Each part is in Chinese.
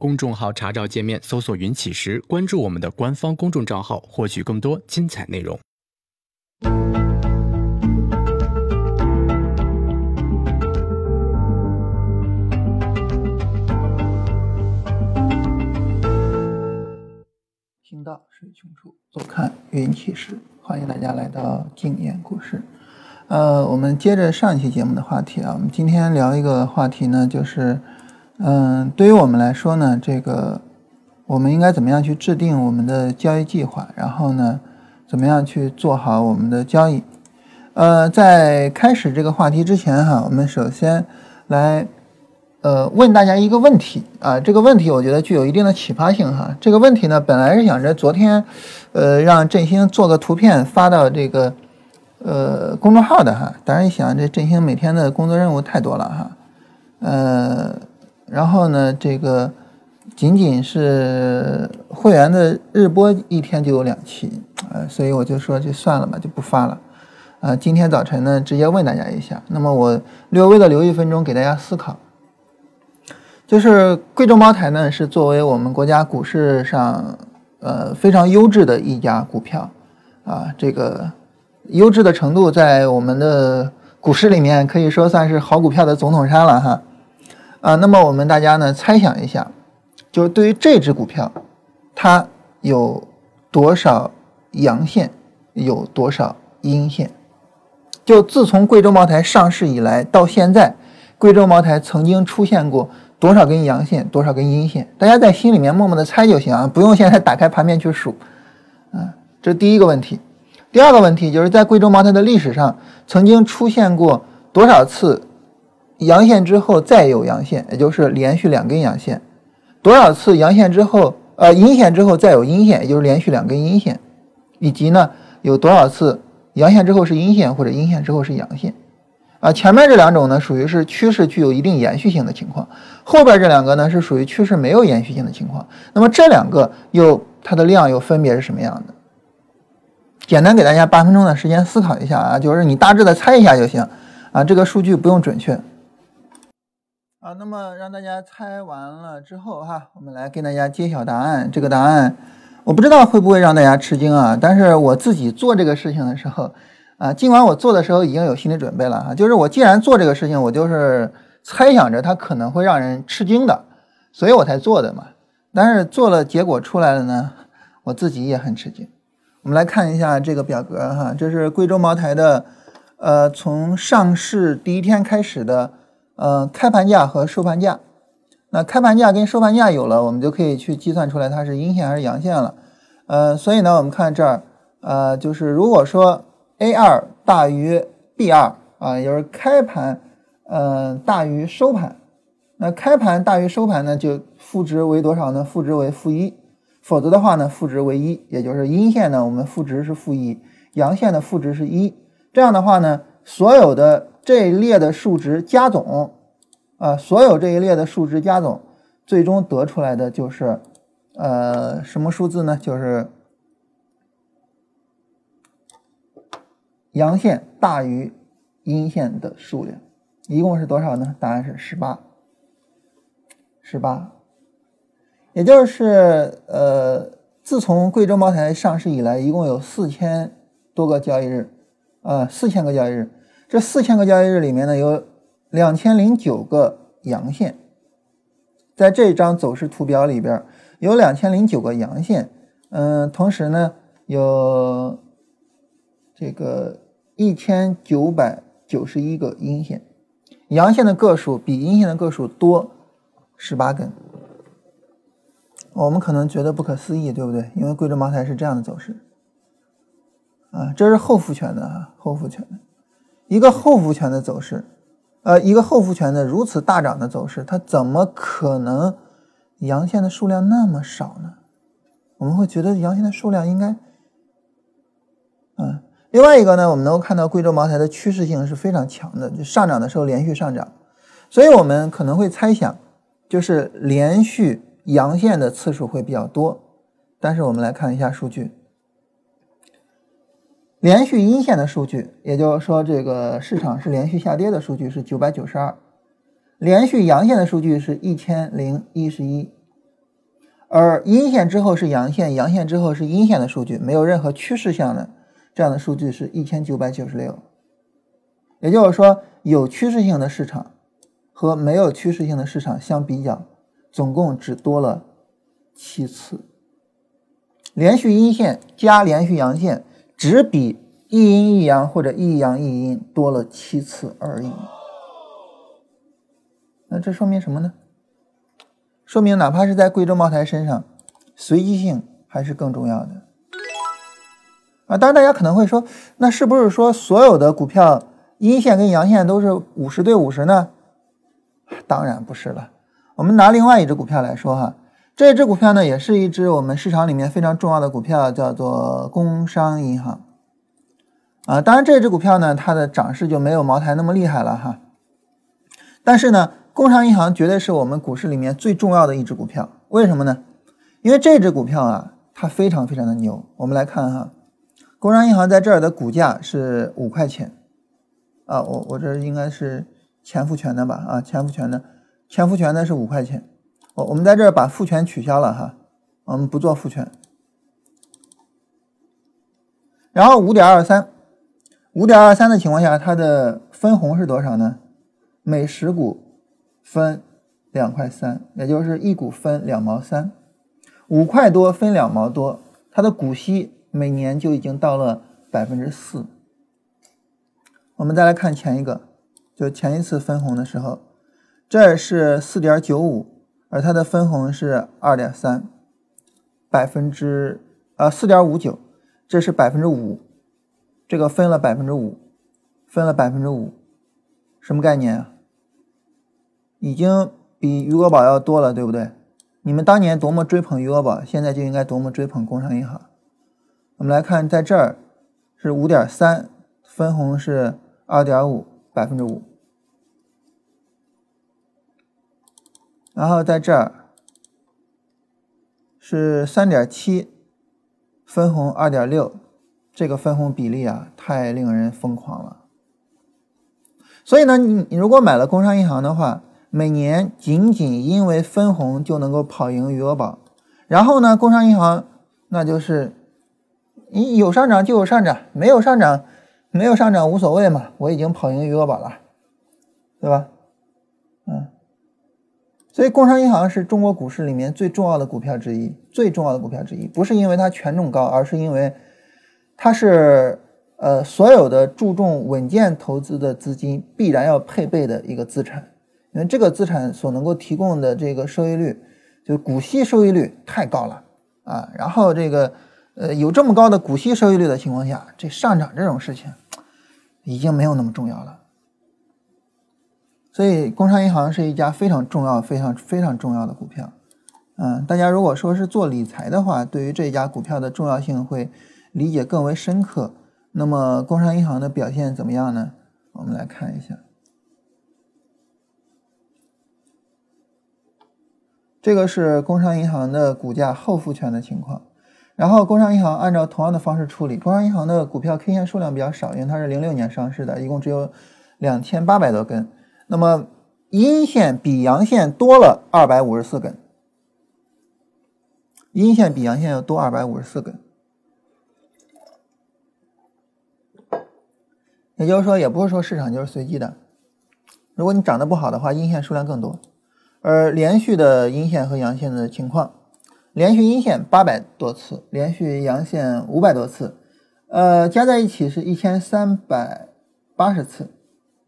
公众号查找界面搜索“云起时”，关注我们的官方公众账号，获取更多精彩内容。行到水穷处，坐看云起时。欢迎大家来到静言故事。呃，我们接着上一期节目的话题啊，我们今天聊一个话题呢，就是，嗯，对于我们来说呢，这个我们应该怎么样去制定我们的交易计划，然后呢，怎么样去做好我们的交易？呃，在开始这个话题之前哈，我们首先来呃问大家一个问题啊，这个问题我觉得具有一定的启发性哈。这个问题呢，本来是想着昨天呃让振兴做个图片发到这个。呃，公众号的哈，当然一想，这振兴每天的工作任务太多了哈，呃，然后呢，这个仅仅是会员的日播一天就有两期，呃，所以我就说就算了吧，就不发了，啊，今天早晨呢，直接问大家一下，那么我略微的留一分钟给大家思考，就是贵州茅台呢，是作为我们国家股市上呃非常优质的一家股票，啊，这个。优质的程度在我们的股市里面可以说算是好股票的总统山了哈，啊，那么我们大家呢猜想一下，就是对于这只股票，它有多少阳线，有多少阴线？就自从贵州茅台上市以来到现在，贵州茅台曾经出现过多少根阳线，多少根阴线？大家在心里面默默的猜就行啊，不用现在打开盘面去数，啊，这是第一个问题。第二个问题就是在贵州茅台的历史上，曾经出现过多少次阳线之后再有阳线，也就是连续两根阳线；多少次阳线之后，呃阴线之后再有阴线，也就是连续两根阴线；以及呢有多少次阳线之后是阴线，或者阴线之后是阳线？啊，前面这两种呢属于是趋势具有一定延续性的情况，后边这两个呢是属于趋势没有延续性的情况。那么这两个又它的量又分别是什么样的？简单给大家八分钟的时间思考一下啊，就是你大致的猜一下就行啊，这个数据不用准确啊。那么让大家猜完了之后哈，我们来跟大家揭晓答案。这个答案我不知道会不会让大家吃惊啊，但是我自己做这个事情的时候啊，尽管我做的时候已经有心理准备了啊，就是我既然做这个事情，我就是猜想着它可能会让人吃惊的，所以我才做的嘛。但是做了结果出来了呢，我自己也很吃惊。我们来看一下这个表格哈，这是贵州茅台的，呃，从上市第一天开始的，呃，开盘价和收盘价。那开盘价跟收盘价有了，我们就可以去计算出来它是阴线还是阳线了。呃，所以呢，我们看这儿，呃，就是如果说 A 二大于 B 二啊，也就是开盘，呃，大于收盘，那开盘大于收盘呢，就负值为多少呢？负值为负一。否则的话呢，负值为一，也就是阴线呢，我们负值是负一，阳线的负值是一。这样的话呢，所有的这一列的数值加总，啊，所有这一列的数值加总，最终得出来的就是，呃，什么数字呢？就是阳线大于阴线的数量，一共是多少呢？答案是十八，十八。也就是，呃，自从贵州茅台上市以来，一共有四千多个交易日，啊，四千个交易日。这四千个交易日里面呢，有两千零九个阳线，在这张走势图表里边有两千零九个阳线，嗯，同时呢，有这个一千九百九十一个阴线，阳线的个数比阴线的个数多十八根。我们可能觉得不可思议，对不对？因为贵州茅台是这样的走势，啊，这是后复权的啊，后复权的一个后复权的走势，呃，一个后复权的如此大涨的走势，它怎么可能阳线的数量那么少呢？我们会觉得阳线的数量应该，嗯，另外一个呢，我们能够看到贵州茅台的趋势性是非常强的，就上涨的时候连续上涨，所以我们可能会猜想，就是连续。阳线的次数会比较多，但是我们来看一下数据，连续阴线的数据，也就是说这个市场是连续下跌的数据是九百九十二，连续阳线的数据是一千零一十一，而阴线之后是阳线，阳线之后是阴线的数据，没有任何趋势项的这样的数据是一千九百九十六。也就是说，有趋势性的市场和没有趋势性的市场相比较，总共只多了七次。连续阴线加连续阳线，只比一阴一阳或者一阳一阴多了七次而已。那这说明什么呢？说明哪怕是在贵州茅台身上，随机性还是更重要的。啊，当然大家可能会说，那是不是说所有的股票阴线跟阳线都是五十对五十呢？当然不是了。我们拿另外一只股票来说哈，这只股票呢也是一只我们市场里面非常重要的股票，叫做工商银行。啊，当然这只股票呢它的涨势就没有茅台那么厉害了哈，但是呢。工商银行绝对是我们股市里面最重要的一只股票，为什么呢？因为这只股票啊，它非常非常的牛。我们来看哈，工商银行在这儿的股价是五块钱啊，我我这应该是前复权的吧？啊，前复权的，前复权的是五块钱。我们在这儿把复权取消了哈，我们不做复权。然后五点二三，五点二三的情况下，它的分红是多少呢？每十股。分两块三，也就是一股分两毛三，五块多分两毛多，它的股息每年就已经到了百分之四。我们再来看前一个，就前一次分红的时候，这是四点九五，而它的分红是二点三，百分之呃四点五九，这是百分之五，这个分了百分之五，分了百分之五，什么概念啊？已经比余额宝要多了，对不对？你们当年多么追捧余额宝，现在就应该多么追捧工商银行。我们来看，在这儿是五点三，分红是二点五，百分之五。然后在这儿是三点七，分红二点六，这个分红比例啊，太令人疯狂了。所以呢，你你如果买了工商银行的话，每年仅仅因为分红就能够跑赢余额宝，然后呢，工商银行那就是你有上涨就有上涨，没有上涨没有上涨无所谓嘛，我已经跑赢余额宝了，对吧？所以工商银行是中国股市里面最重要的股票之一，最重要的股票之一，不是因为它权重高，而是因为它是呃所有的注重稳健投资的资金必然要配备的一个资产。因为这个资产所能够提供的这个收益率，就股息收益率太高了啊。然后这个呃有这么高的股息收益率的情况下，这上涨这种事情已经没有那么重要了。所以工商银行是一家非常重要、非常非常重要的股票。嗯，大家如果说是做理财的话，对于这家股票的重要性会理解更为深刻。那么工商银行的表现怎么样呢？我们来看一下。这个是工商银行的股价后复权的情况，然后工商银行按照同样的方式处理。工商银行的股票 K 线数量比较少，因为它是零六年上市的，一共只有两千八百多根。那么阴线比阳线多了二百五十四根，阴线比阳线要多二百五十四根。也就是说，也不是说市场就是随机的，如果你涨得不好的话，阴线数量更多。而连续的阴线和阳线的情况，连续阴线八百多次，连续阳线五百多次，呃，加在一起是一千三百八十次，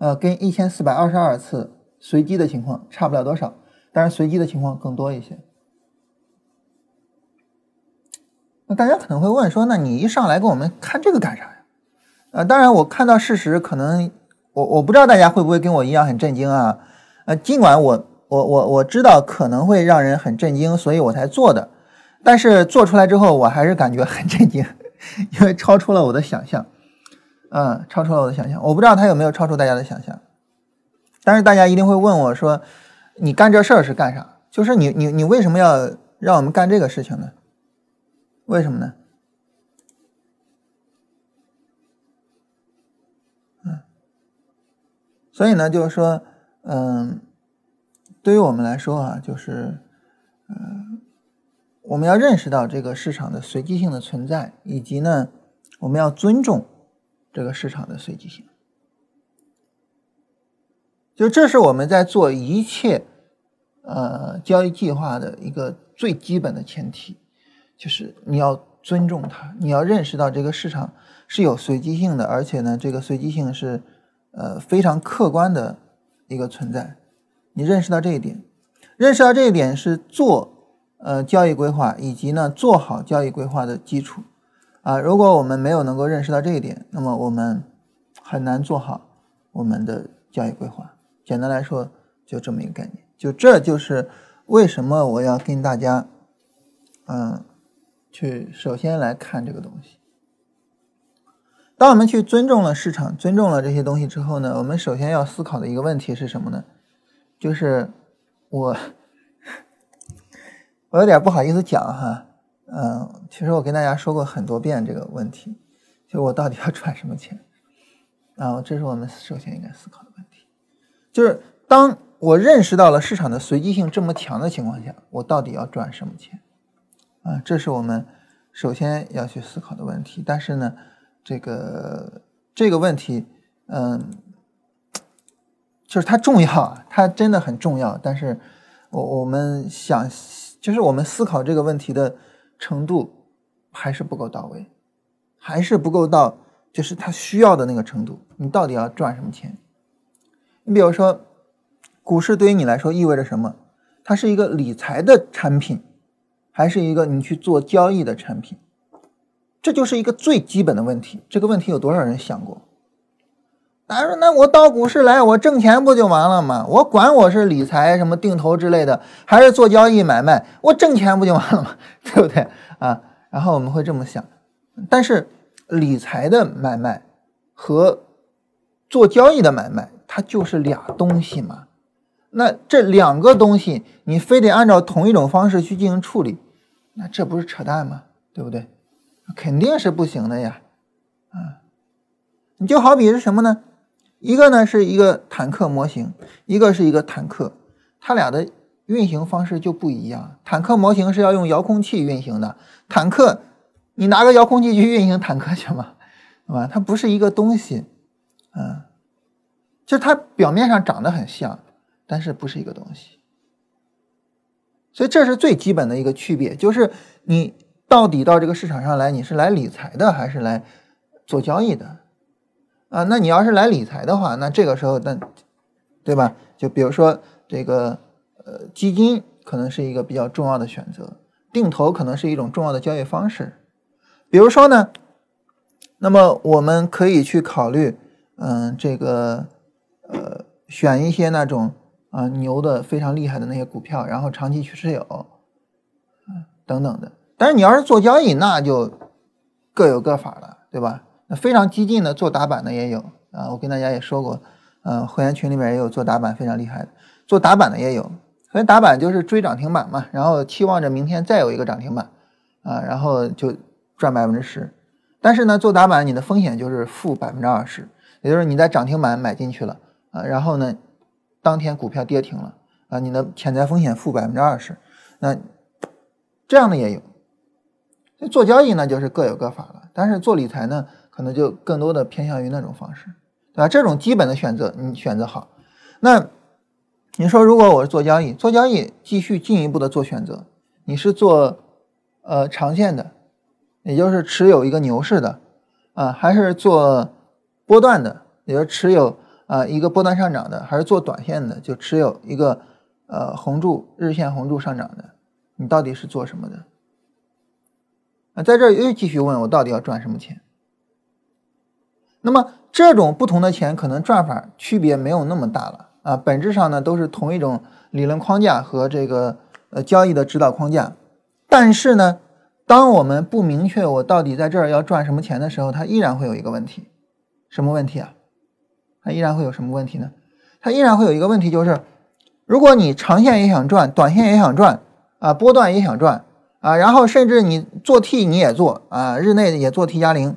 呃，跟一千四百二十二次随机的情况差不了多少，但是随机的情况更多一些。那大家可能会问说，那你一上来给我们看这个干啥呀？呃，当然我看到事实，可能我我不知道大家会不会跟我一样很震惊啊？呃，尽管我。我我我知道可能会让人很震惊，所以我才做的。但是做出来之后，我还是感觉很震惊，因为超出了我的想象，嗯，超出了我的想象。我不知道他有没有超出大家的想象。但是大家一定会问我说：“你干这事儿是干啥？就是你你你为什么要让我们干这个事情呢？为什么呢？”嗯，所以呢，就是说，嗯。对于我们来说啊，就是，呃，我们要认识到这个市场的随机性的存在，以及呢，我们要尊重这个市场的随机性。就这是我们在做一切呃交易计划的一个最基本的前提，就是你要尊重它，你要认识到这个市场是有随机性的，而且呢，这个随机性是呃非常客观的一个存在。你认识到这一点，认识到这一点是做呃交易规划以及呢做好交易规划的基础啊。如果我们没有能够认识到这一点，那么我们很难做好我们的教育规划。简单来说，就这么一个概念。就这就是为什么我要跟大家，嗯，去首先来看这个东西。当我们去尊重了市场、尊重了这些东西之后呢，我们首先要思考的一个问题是什么呢？就是我，我有点不好意思讲哈，嗯，其实我跟大家说过很多遍这个问题，就我到底要 赚什么钱？啊，这是我们首先应该思考的问题。就是当我认识到了市场的随机性这么强的情况下，我到底要赚什么钱？啊，这是我们首先要去思考的问题。但是呢，这个这个问题，嗯，就是它重要，它真的很重要。但是我我们想，就是我们思考这个问题的程度还是不够到位，还是不够到就是他需要的那个程度。你到底要赚什么钱？你比如说，股市对于你来说意味着什么？它是一个理财的产品，还是一个你去做交易的产品？这就是一个最基本的问题。这个问题有多少人想过？他说，那我到股市来，我挣钱不就完了吗？我管我是理财、什么定投之类的，还是做交易买卖，我挣钱不就完了吗？对不对啊？然后我们会这么想，但是理财的买卖和做交易的买卖。它就是俩东西嘛，那这两个东西你非得按照同一种方式去进行处理，那这不是扯淡吗？对不对？肯定是不行的呀，啊，你就好比是什么呢？一个呢是一个坦克模型，一个是一个坦克，它俩的运行方式就不一样。坦克模型是要用遥控器运行的，坦克你拿个遥控器去运行坦克去吗？对吧？它不是一个东西，嗯。就它表面上长得很像，但是不是一个东西，所以这是最基本的一个区别。就是你到底到这个市场上来，你是来理财的还是来做交易的？啊，那你要是来理财的话，那这个时候，那对吧？就比如说这个呃，基金可能是一个比较重要的选择，定投可能是一种重要的交易方式。比如说呢，那么我们可以去考虑，嗯，这个。呃，选一些那种啊牛的非常厉害的那些股票，然后长期去持有，嗯，等等的。但是你要是做交易，那就各有各法了，对吧？非常激进的做打板的也有啊，我跟大家也说过，嗯，会员群里面也有做打板非常厉害的，做打板的也有。所以打板就是追涨停板嘛，然后期望着明天再有一个涨停板啊，然后就赚百分之十。但是呢，做打板你的风险就是负百分之二十，也就是你在涨停板买进去了。啊，然后呢，当天股票跌停了啊，你的潜在风险负百分之二十，那这样的也有。做交易呢，就是各有各法了。但是做理财呢，可能就更多的偏向于那种方式，对吧？这种基本的选择你选择好。那你说，如果我是做交易，做交易继续进一步的做选择，你是做呃长线的，也就是持有一个牛市的啊，还是做波段的，也就是持有。啊，一个波段上涨的，还是做短线的，就持有一个呃红柱日线红柱上涨的，你到底是做什么的？啊，在这又继续问我到底要赚什么钱？那么这种不同的钱可能赚法区别没有那么大了啊，本质上呢都是同一种理论框架和这个呃交易的指导框架，但是呢，当我们不明确我到底在这儿要赚什么钱的时候，它依然会有一个问题，什么问题啊？它依然会有什么问题呢？它依然会有一个问题，就是如果你长线也想赚，短线也想赚，啊，波段也想赚，啊，然后甚至你做 T 你也做，啊，日内也做 T 加零，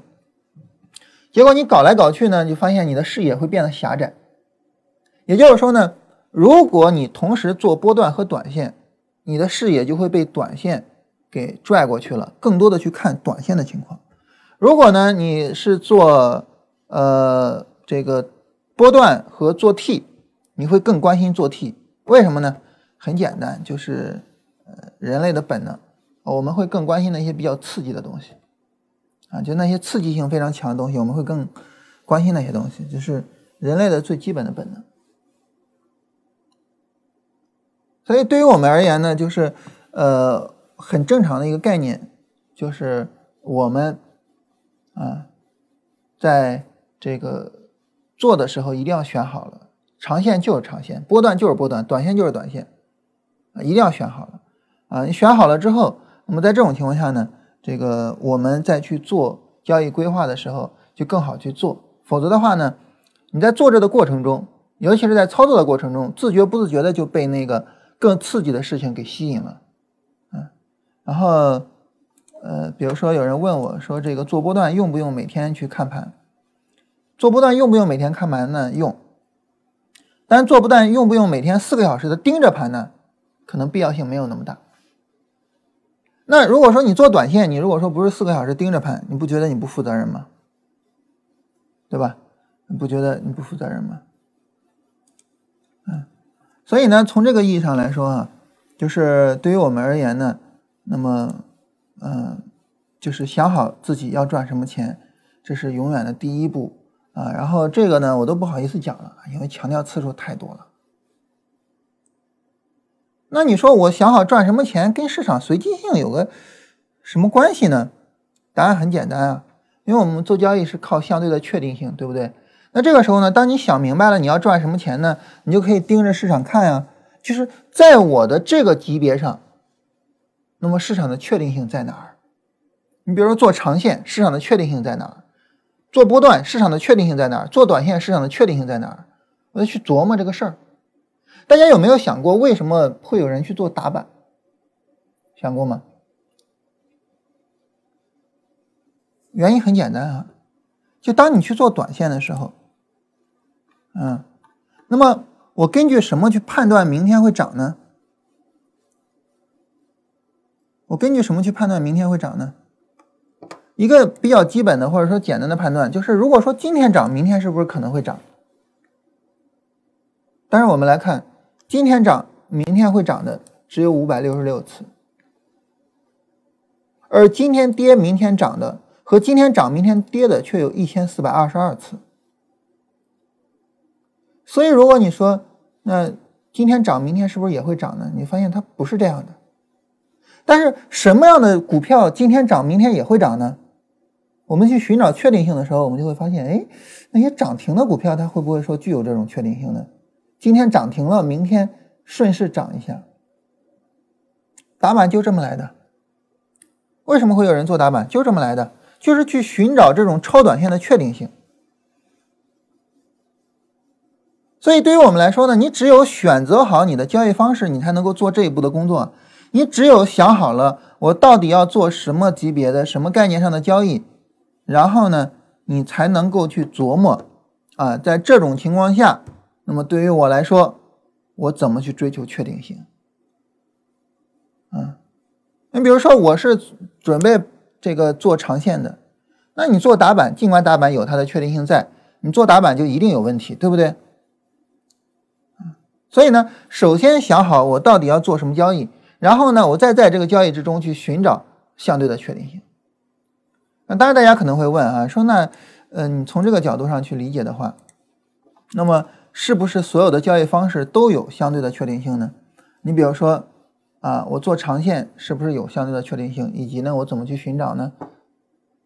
结果你搞来搞去呢，就发现你的视野会变得狭窄。也就是说呢，如果你同时做波段和短线，你的视野就会被短线给拽过去了，更多的去看短线的情况。如果呢你是做呃这个波段和做 T，你会更关心做 T，为什么呢？很简单，就是呃人类的本能，我们会更关心那些比较刺激的东西啊，就那些刺激性非常强的东西，我们会更关心那些东西，就是人类的最基本的本能。所以对于我们而言呢，就是呃很正常的一个概念，就是我们啊在这个做的时候一定要选好了，长线就是长线，波段就是波段，短线就是短线，啊一定要选好了啊！你选好了之后，那么在这种情况下呢，这个我们再去做交易规划的时候就更好去做，否则的话呢，你在做着的过程中，尤其是在操作的过程中，自觉不自觉的就被那个。更刺激的事情给吸引了，嗯，然后，呃，比如说有人问我说，这个做波段用不用每天去看盘？做波段用不用每天看盘呢？用，但做波段用不用每天四个小时的盯着盘呢？可能必要性没有那么大。那如果说你做短线，你如果说不是四个小时盯着盘，你不觉得你不负责任吗？对吧？你不觉得你不负责任吗？嗯。所以呢，从这个意义上来说啊，就是对于我们而言呢，那么，嗯，就是想好自己要赚什么钱，这是永远的第一步啊。然后这个呢，我都不好意思讲了，因为强调次数太多了。那你说我想好赚什么钱，跟市场随机性有个什么关系呢？答案很简单啊，因为我们做交易是靠相对的确定性，对不对？那这个时候呢，当你想明白了你要赚什么钱呢，你就可以盯着市场看呀。就是在我的这个级别上，那么市场的确定性在哪儿？你比如说做长线，市场的确定性在哪儿？做波段，市场的确定性在哪儿？做短线，市场的确定性在哪儿？我就去琢磨这个事儿。大家有没有想过，为什么会有人去做打板？想过吗？原因很简单啊，就当你去做短线的时候。嗯，那么我根据什么去判断明天会涨呢？我根据什么去判断明天会涨呢？一个比较基本的或者说简单的判断就是，如果说今天涨，明天是不是可能会涨？但是我们来看，今天涨，明天会涨的只有五百六十六次，而今天跌，明天涨的和今天涨，明天跌的却有一千四百二十二次。所以，如果你说那今天涨，明天是不是也会涨呢？你发现它不是这样的。但是，什么样的股票今天涨，明天也会涨呢？我们去寻找确定性的时候，我们就会发现，哎，那些涨停的股票，它会不会说具有这种确定性呢？今天涨停了，明天顺势涨一下。打板就这么来的。为什么会有人做打板？就这么来的，就是去寻找这种超短线的确定性。所以，对于我们来说呢，你只有选择好你的交易方式，你才能够做这一步的工作。你只有想好了我到底要做什么级别的、什么概念上的交易，然后呢，你才能够去琢磨啊，在这种情况下，那么对于我来说，我怎么去追求确定性？嗯，你比如说，我是准备这个做长线的，那你做打板，尽管打板有它的确定性在，你做打板就一定有问题，对不对？所以呢，首先想好我到底要做什么交易，然后呢，我再在这个交易之中去寻找相对的确定性。那当然，大家可能会问啊，说那，嗯，你从这个角度上去理解的话，那么是不是所有的交易方式都有相对的确定性呢？你比如说啊，我做长线是不是有相对的确定性？以及呢，我怎么去寻找呢？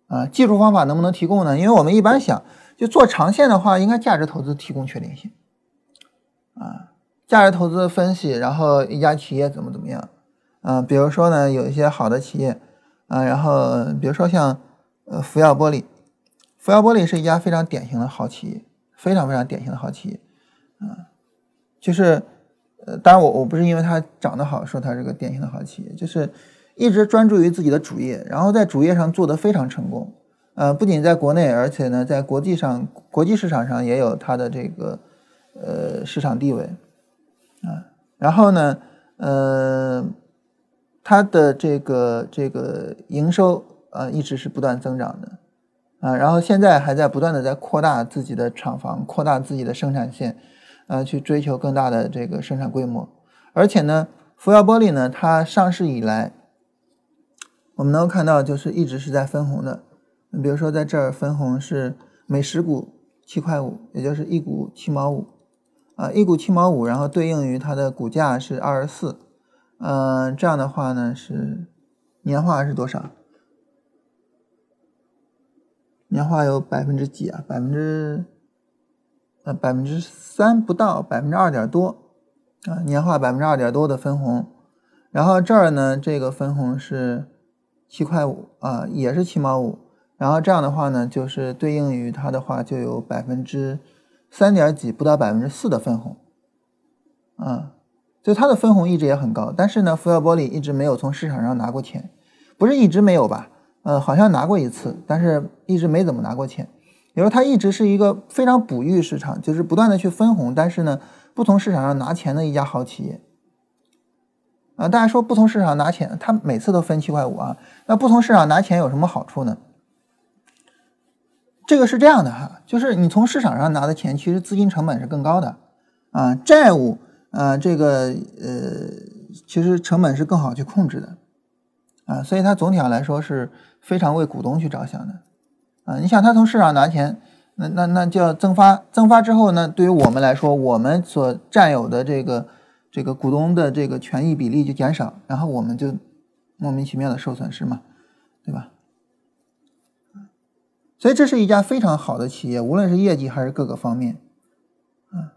啊，技术方法能不能提供呢？因为我们一般想，就做长线的话，应该价值投资提供确定性，啊。价值投资分析，然后一家企业怎么怎么样，嗯，比如说呢，有一些好的企业，啊，然后比如说像呃福耀玻璃，福耀玻璃是一家非常典型的好企业，非常非常典型的好企业，啊，就是呃，当然我我不是因为它长得好说它是个典型的好企业，就是一直专注于自己的主业，然后在主业上做得非常成功，呃，不仅在国内，而且呢，在国际上国际市场上也有它的这个呃市场地位。啊，然后呢，呃，它的这个这个营收啊一直是不断增长的啊，然后现在还在不断的在扩大自己的厂房，扩大自己的生产线，呃，去追求更大的这个生产规模。而且呢，福耀玻璃呢，它上市以来，我们能够看到就是一直是在分红的。你比如说在这儿分红是每十股七块五，也就是一股七毛五啊，一股七毛五，然后对应于它的股价是二十四。嗯，这样的话呢是年化是多少？年化有百分之几啊？百分之呃百分之三不到，百分之二点多啊，年化百分之二点多的分红。然后这儿呢，这个分红是七块五啊，也是七毛五。然后这样的话呢，就是对应于它的话就有百分之三点几，不到百分之四的分红啊。就它的分红一直也很高，但是呢，福耀玻璃一直没有从市场上拿过钱，不是一直没有吧？呃，好像拿过一次，但是一直没怎么拿过钱。比如它一直是一个非常哺育市场，就是不断的去分红，但是呢，不从市场上拿钱的一家好企业。啊，大家说不从市场拿钱，它每次都分七块五啊，那不从市场拿钱有什么好处呢？这个是这样的哈，就是你从市场上拿的钱，其实资金成本是更高的啊，债务。啊，这个呃，其实成本是更好去控制的，啊，所以它总体上来说是非常为股东去着想的，啊，你想他从市场拿钱，那那那叫增发，增发之后呢，对于我们来说，我们所占有的这个这个股东的这个权益比例就减少，然后我们就莫名其妙的受损失嘛，对吧？所以这是一家非常好的企业，无论是业绩还是各个方面。啊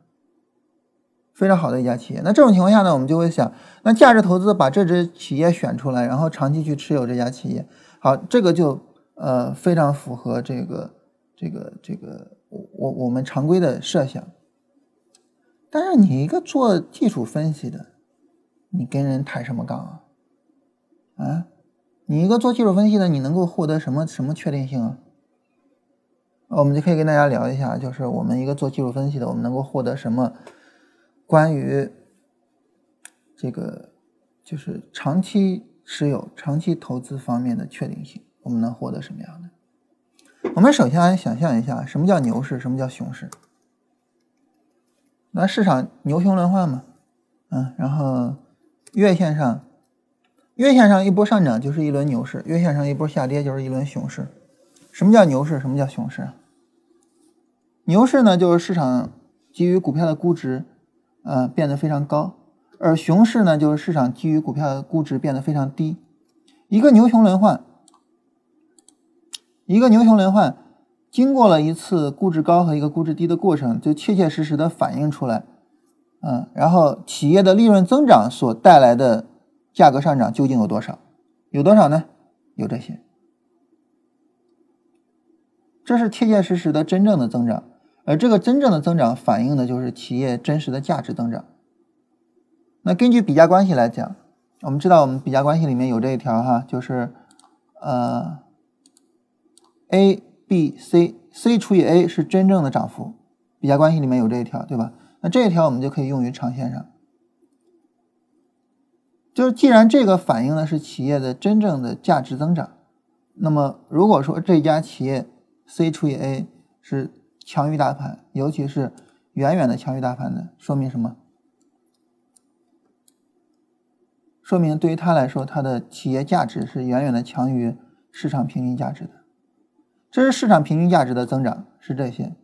非常好的一家企业，那这种情况下呢，我们就会想，那价值投资把这只企业选出来，然后长期去持有这家企业，好，这个就呃非常符合这个这个这个我我们常规的设想。但是你一个做技术分析的，你跟人抬什么杠啊？啊，你一个做技术分析的，你能够获得什么什么确定性啊？我们就可以跟大家聊一下，就是我们一个做技术分析的，我们能够获得什么？关于这个就是长期持有、长期投资方面的确定性，我们能获得什么样的？我们首先来想象一下，什么叫牛市，什么叫熊市？那市场牛熊轮换嘛，嗯，然后月线上，月线上一波上涨就是一轮牛市，月线上一波下跌就是一轮熊市。什么叫牛市？什么叫熊市？牛市呢，就是市场基于股票的估值。呃，变得非常高，而熊市呢，就是市场基于股票的估值变得非常低。一个牛熊轮换，一个牛熊轮换，经过了一次估值高和一个估值低的过程，就切切实实的反映出来，嗯，然后企业的利润增长所带来的价格上涨究竟有多少？有多少呢？有这些，这是切切实实的真正的增长。而这个真正的增长反映的就是企业真实的价值增长。那根据比价关系来讲，我们知道我们比价关系里面有这一条哈，就是呃，A、B、C，C 除以 A 是真正的涨幅。比价关系里面有这一条，对吧？那这一条我们就可以用于长线上。就是既然这个反映的是企业的真正的价值增长，那么如果说这家企业 C 除以 A 是强于大盘，尤其是远远的强于大盘的，说明什么？说明对于他来说，他的企业价值是远远的强于市场平均价值的。这是市场平均价值的增长，是这些。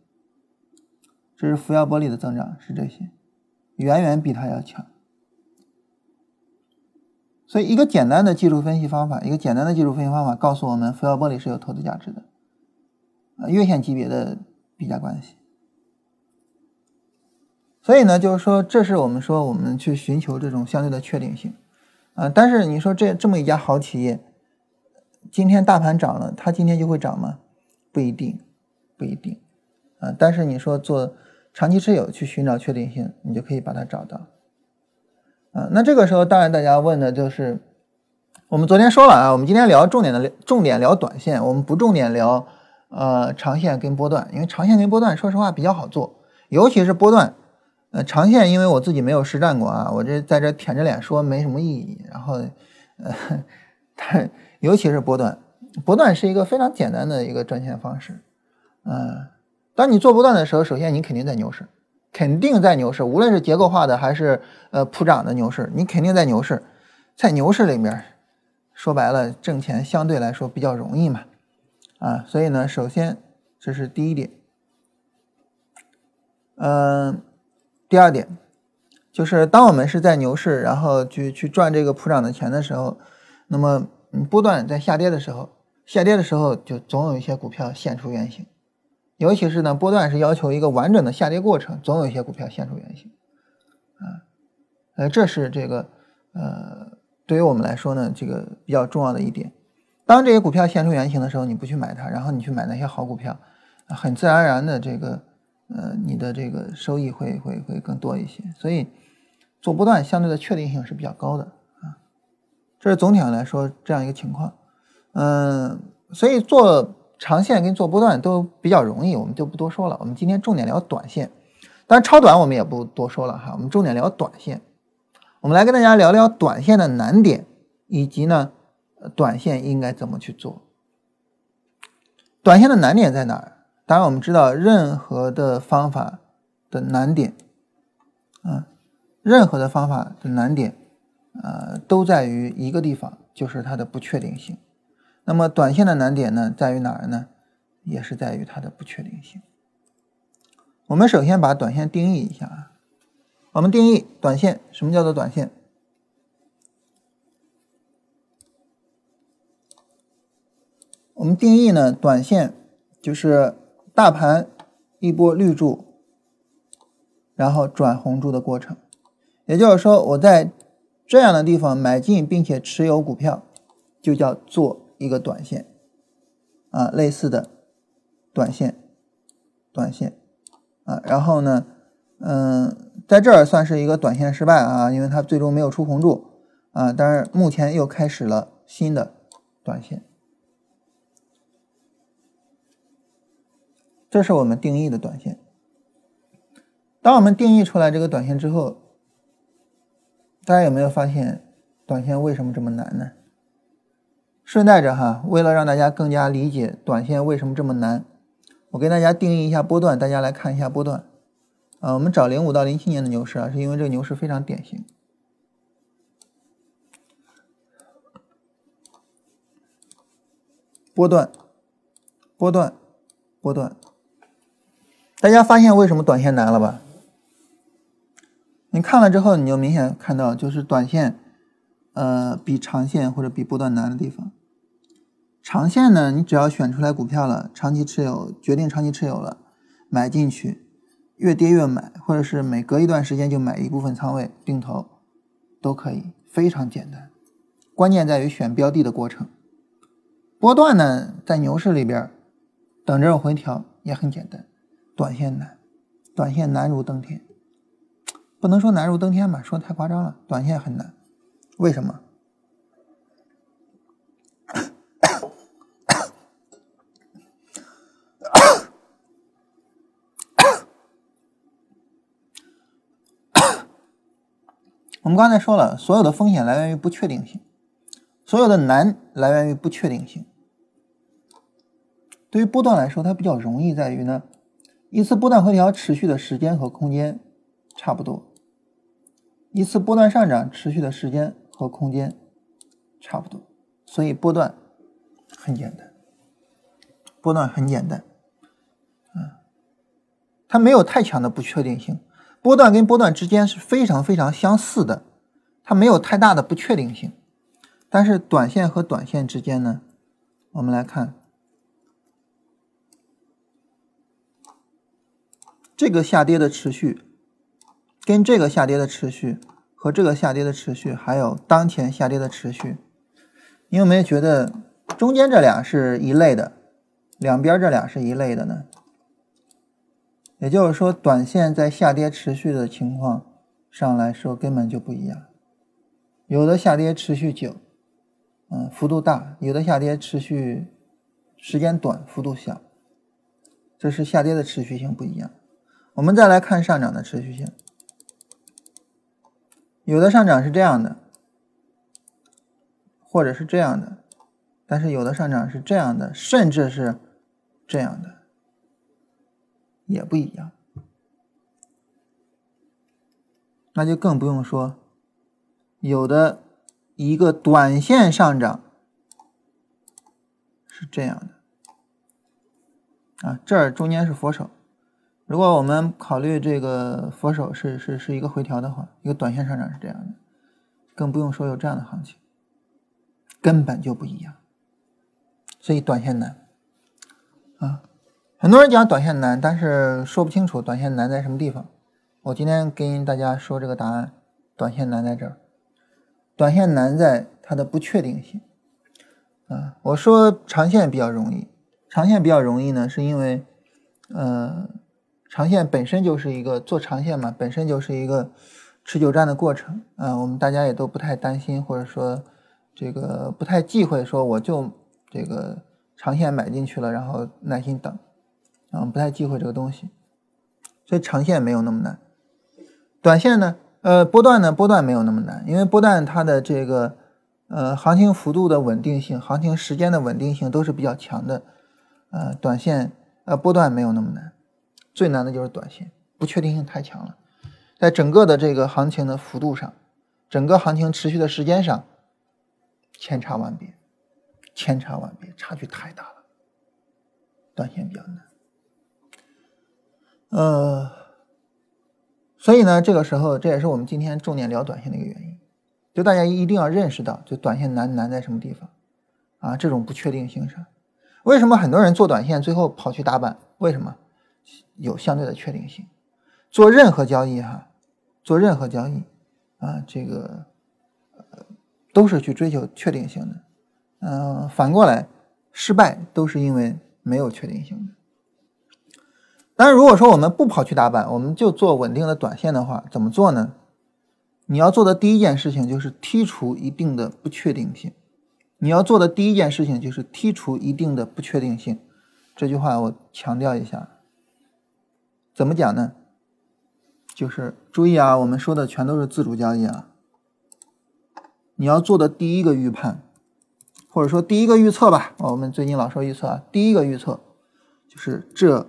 这是福耀玻璃的增长，是这些，远远比它要强。所以，一个简单的技术分析方法，一个简单的技术分析方法告诉我们，福耀玻璃是有投资价值的。啊，月线级别的。比价关系，所以呢，就是说，这是我们说我们去寻求这种相对的确定性，啊，但是你说这这么一家好企业，今天大盘涨了，它今天就会涨吗？不一定，不一定，啊，但是你说做长期持有去寻找确定性，你就可以把它找到，啊，那这个时候当然大家问的就是，我们昨天说了啊，我们今天聊重点的重点聊短线，我们不重点聊。呃，长线跟波段，因为长线跟波段，说实话比较好做，尤其是波段。呃，长线因为我自己没有实战过啊，我这在这舔着脸说没什么意义。然后，呃，它尤其是波段，波段是一个非常简单的一个赚钱方式。嗯，当你做波段的时候，首先你肯定在牛市，肯定在牛市，无论是结构化的还是呃普涨的牛市，你肯定在牛市，在牛市里面，说白了挣钱相对来说比较容易嘛。啊，所以呢，首先这是第一点。嗯，第二点就是当我们是在牛市，然后去去赚这个普涨的钱的时候，那么波段在下跌的时候，下跌的时候就总有一些股票现出原形，尤其是呢波段是要求一个完整的下跌过程，总有一些股票现出原形。啊，呃，这是这个呃对于我们来说呢，这个比较重要的一点。当这些股票现出原形的时候，你不去买它，然后你去买那些好股票，很自然而然的这个。呃，你的这个收益会会会更多一些，所以做波段相对的确定性是比较高的啊。这是总体上来说这样一个情况。嗯，所以做长线跟做波段都比较容易，我们就不多说了。我们今天重点聊短线，当然超短我们也不多说了哈。我们重点聊短线，我们来跟大家聊聊短线的难点，以及呢，短线应该怎么去做。短线的难点在哪儿？当然，我们知道任何的方法的难点，啊，任何的方法的难点，呃，都在于一个地方，就是它的不确定性。那么，短线的难点呢，在于哪儿呢？也是在于它的不确定性。我们首先把短线定义一下啊。我们定义短线，什么叫做短线？我们定义呢，短线就是。大盘一波绿柱，然后转红柱的过程，也就是说，我在这样的地方买进并且持有股票，就叫做一个短线啊，类似的短线，短线啊，然后呢，嗯，在这儿算是一个短线失败啊，因为它最终没有出红柱啊，但是目前又开始了新的短线。这是我们定义的短线。当我们定义出来这个短线之后，大家有没有发现短线为什么这么难呢？顺带着哈，为了让大家更加理解短线为什么这么难，我给大家定义一下波段，大家来看一下波段。啊，我们找零五到零七年的牛市啊，是因为这个牛市非常典型。波段，波段，波段。大家发现为什么短线难了吧？你看了之后，你就明显看到，就是短线，呃，比长线或者比波段难的地方。长线呢，你只要选出来股票了，长期持有，决定长期持有了，买进去，越跌越买，或者是每隔一段时间就买一部分仓位定投，都可以，非常简单。关键在于选标的的过程。波段呢，在牛市里边，等着回调也很简单。短线难，短线难如登天，不能说难如登天吧，说太夸张了。短线很难，为什么？我们刚才说了，所有的风险来源于不确定性，所有的难来源于不确定性。对于波段来说，它比较容易在于呢。一次波段回调持续的时间和空间差不多，一次波段上涨持续的时间和空间差不多，所以波段很简单，波段很简单，嗯，它没有太强的不确定性，波段跟波段之间是非常非常相似的，它没有太大的不确定性，但是短线和短线之间呢，我们来看。这个下跌的持续，跟这个下跌的持续和这个下跌的持续，还有当前下跌的持续，你有没有觉得中间这俩是一类的，两边这俩是一类的呢？也就是说，短线在下跌持续的情况上来说，根本就不一样。有的下跌持续久，嗯，幅度大；有的下跌持续时间短，幅度小。这是下跌的持续性不一样。我们再来看上涨的持续性，有的上涨是这样的，或者是这样的，但是有的上涨是这样的，甚至是这样的，也不一样。那就更不用说，有的一个短线上涨是这样的，啊，这儿中间是佛手。如果我们考虑这个佛手是是是一个回调的话，一个短线上涨是这样的，更不用说有这样的行情，根本就不一样。所以短线难啊，很多人讲短线难，但是说不清楚短线难在什么地方。我今天跟大家说这个答案，短线难在这儿，短线难在它的不确定性。啊，我说长线比较容易，长线比较容易呢，是因为，呃，长线本身就是一个做长线嘛，本身就是一个持久战的过程。啊，我们大家也都不太担心，或者说这个不太忌讳，说我就这个长线买进去了，然后耐心等，嗯，不太忌讳这个东西，所以长线没有那么难。短线呢，呃，波段呢，波段没有那么难，因为波段它的这个，呃，行情幅度的稳定性、行情时间的稳定性都是比较强的，呃，短线，呃，波段没有那么难，最难的就是短线，不确定性太强了，在整个的这个行情的幅度上，整个行情持续的时间上，千差万别，千差万别，差距太大了，短线比较难，呃。所以呢，这个时候这也是我们今天重点聊短线的一个原因，就大家一定要认识到，就短线难难在什么地方啊？这种不确定性上，为什么很多人做短线最后跑去打板？为什么？有相对的确定性。做任何交易哈，做任何交易啊，这个呃都是去追求确定性的。嗯，反过来失败都是因为没有确定性的。但是如果说我们不跑去打板，我们就做稳定的短线的话，怎么做呢？你要做的第一件事情就是剔除一定的不确定性。你要做的第一件事情就是剔除一定的不确定性。这句话我强调一下，怎么讲呢？就是注意啊，我们说的全都是自主交易啊。你要做的第一个预判，或者说第一个预测吧，我们最近老说预测啊，第一个预测就是这。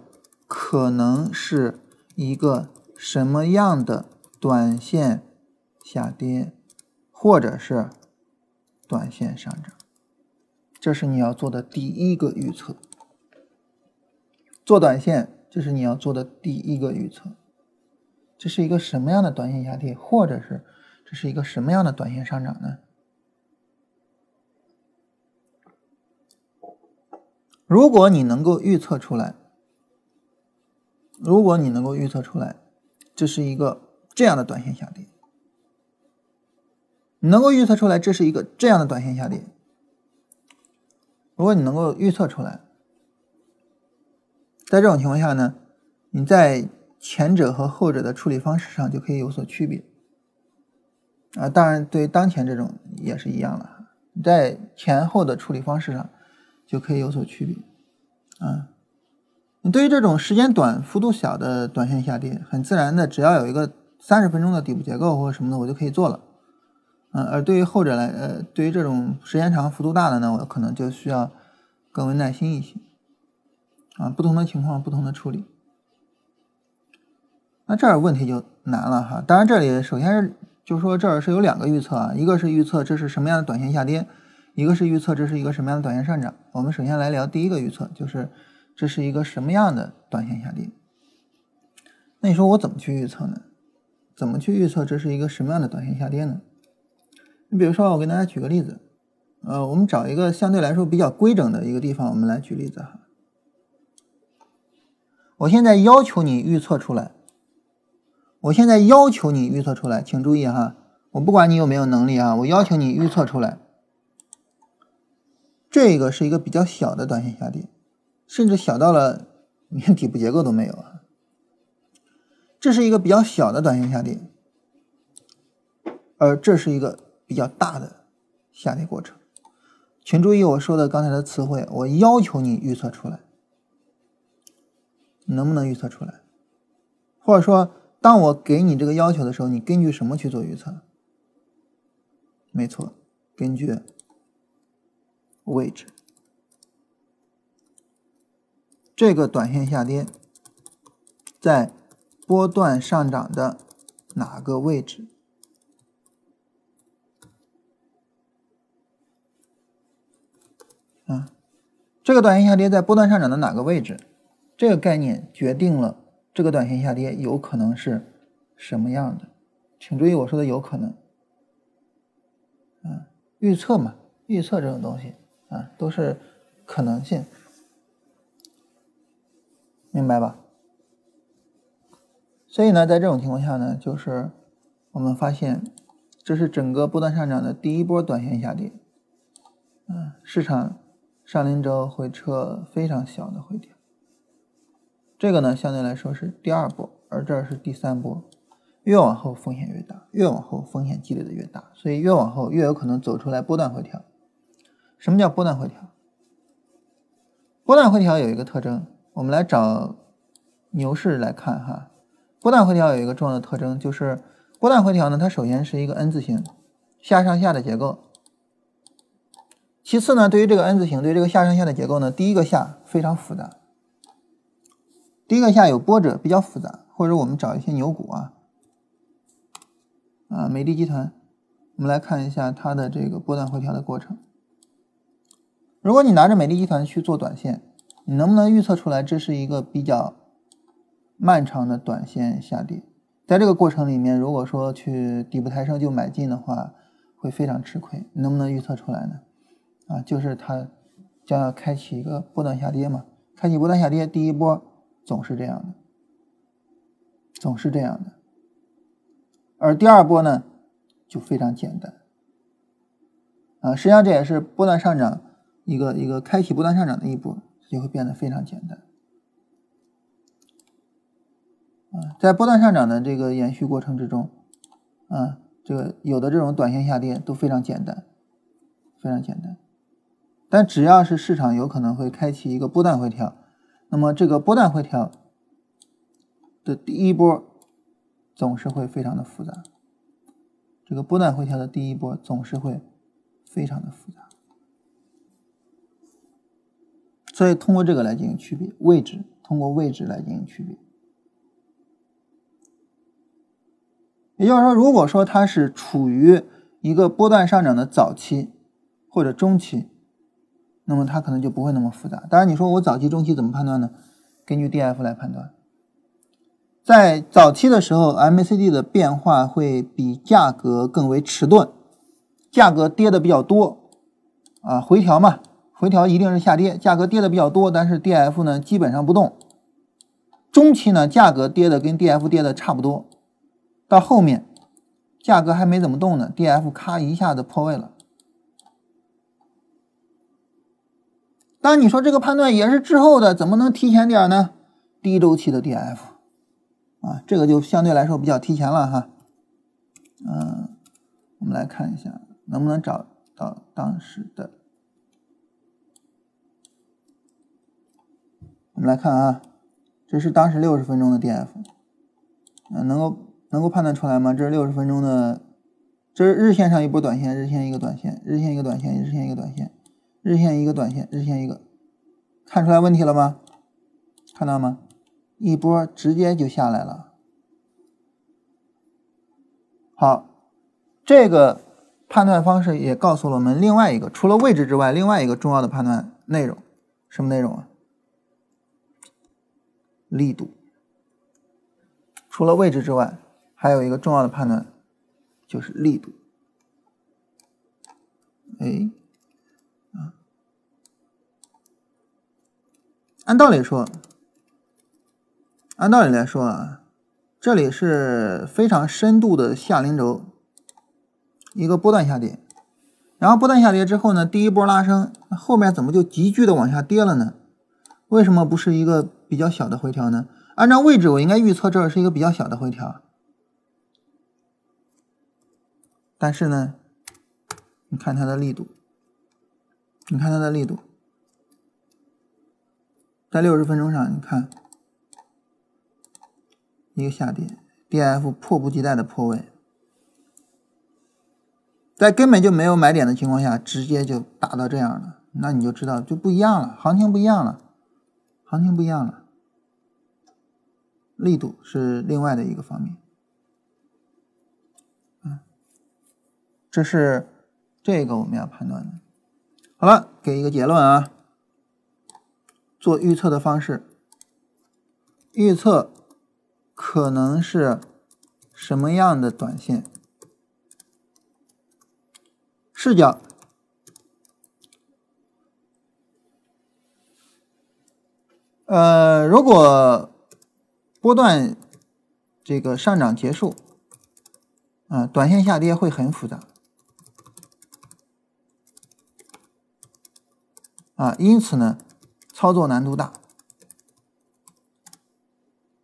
可能是一个什么样的短线下跌，或者是短线上涨，这是你要做的第一个预测。做短线，这是你要做的第一个预测。这是一个什么样的短线下跌，或者是这是一个什么样的短线上涨呢？如果你能够预测出来。如果你能够预测出来，这是一个这样的短线下跌，你能够预测出来这是一个这样的短线下跌。如果你能够预测出来，在这种情况下呢，你在前者和后者的处理方式上就可以有所区别。啊，当然对当前这种也是一样的，你在前后的处理方式上就可以有所区别。啊。你对于这种时间短、幅度小的短线下跌，很自然的，只要有一个三十分钟的底部结构或者什么的，我就可以做了。嗯，而对于后者来，呃，对于这种时间长、幅度大的呢，我可能就需要更为耐心一些。啊，不同的情况，不同的处理。那这儿问题就难了哈。当然，这里首先是就说这儿是有两个预测啊，一个是预测这是什么样的短线下跌，一个是预测这是一个什么样的短线上涨。我们首先来聊第一个预测，就是。这是一个什么样的短线下跌？那你说我怎么去预测呢？怎么去预测这是一个什么样的短线下跌呢？你比如说，我给大家举个例子，呃，我们找一个相对来说比较规整的一个地方，我们来举例子哈。我现在要求你预测出来，我现在要求你预测出来，请注意哈，我不管你有没有能力啊，我要求你预测出来，这个是一个比较小的短线下跌。甚至小到了 连底部结构都没有啊！这是一个比较小的短线下跌，而这是一个比较大的下跌过程。请注意我说的刚才的词汇，我要求你预测出来，能不能预测出来？或者说，当我给你这个要求的时候，你根据什么去做预测？没错，根据位置。这个短线下跌在波段上涨的哪个位置？啊，这个短线下跌在波段上涨的哪个位置？这个概念决定了这个短线下跌有可能是什么样的。请注意我说的有可能。啊，预测嘛，预测这种东西啊，都是可能性。明白吧？所以呢，在这种情况下呢，就是我们发现，这是整个波段上涨的第一波短线下跌，嗯，市场上零轴回撤非常小的回调。这个呢，相对来说是第二波，而这是第三波。越往后风险越大，越往后风险积累的越大，所以越往后越有可能走出来波段回调。什么叫波段回调？波段回调有一个特征。我们来找牛市来看哈，波段回调有一个重要的特征，就是波段回调呢，它首先是一个 N 字形下上下的结构。其次呢，对于这个 N 字形，对于这个下上下的结构呢，第一个下非常复杂，第一个下有波折，比较复杂。或者我们找一些牛股啊，啊，美的集团，我们来看一下它的这个波段回调的过程。如果你拿着美的集团去做短线。你能不能预测出来，这是一个比较漫长的短线下跌？在这个过程里面，如果说去底部抬升就买进的话，会非常吃亏。你能不能预测出来呢？啊，就是它将要开启一个波段下跌嘛？开启波段下跌，第一波总是这样的，总是这样的。而第二波呢，就非常简单。啊，实际上这也是波段上涨一个一个开启波段上涨的一波。就会变得非常简单，啊，在波段上涨的这个延续过程之中，啊，这个有的这种短线下跌都非常简单，非常简单，但只要是市场有可能会开启一个波段回调，那么这个波段回调的第一波总是会非常的复杂，这个波段回调的第一波总是会非常的复杂。所以通过这个来进行区别位置，通过位置来进行区别。也就是说，如果说它是处于一个波段上涨的早期或者中期，那么它可能就不会那么复杂。当然，你说我早期、中期怎么判断呢？根据 D F 来判断。在早期的时候，M A C D 的变化会比价格更为迟钝，价格跌的比较多啊，回调嘛。回调一定是下跌，价格跌的比较多，但是 D F 呢基本上不动。中期呢价格跌的跟 D F 跌的差不多，到后面价格还没怎么动呢，D F 咔一下子破位了。当你说这个判断也是滞后的，怎么能提前点呢？低周期的 D F 啊，这个就相对来说比较提前了哈。嗯，我们来看一下能不能找到当时的。我们来看啊，这是当时六十分钟的 D F，嗯，能够能够判断出来吗？这是六十分钟的，这是日线上一波短线，日线一个短线，日线一个短线，日线一个短线，日线一个短线，日线一个，看出来问题了吗？看到吗？一波直接就下来了。好，这个判断方式也告诉了我们另外一个，除了位置之外，另外一个重要的判断内容，什么内容啊？力度，除了位置之外，还有一个重要的判断，就是力度。哎，啊，按道理说，按道理来说啊，这里是非常深度的下零轴，一个波段下跌，然后波段下跌之后呢，第一波拉升，后面怎么就急剧的往下跌了呢？为什么不是一个比较小的回调呢？按照位置，我应该预测这是一个比较小的回调。但是呢，你看它的力度，你看它的力度，在六十分钟上，你看一个下跌，D F 迫不及待的破位，在根本就没有买点的情况下，直接就打到这样了。那你就知道就不一样了，行情不一样了，行情不一样了，力度是另外的一个方面。嗯，这是这个我们要判断的。好了，给一个结论啊，做预测的方式，预测可能是什么样的短线视角。呃，如果波段这个上涨结束，啊，短线下跌会很复杂，啊，因此呢，操作难度大，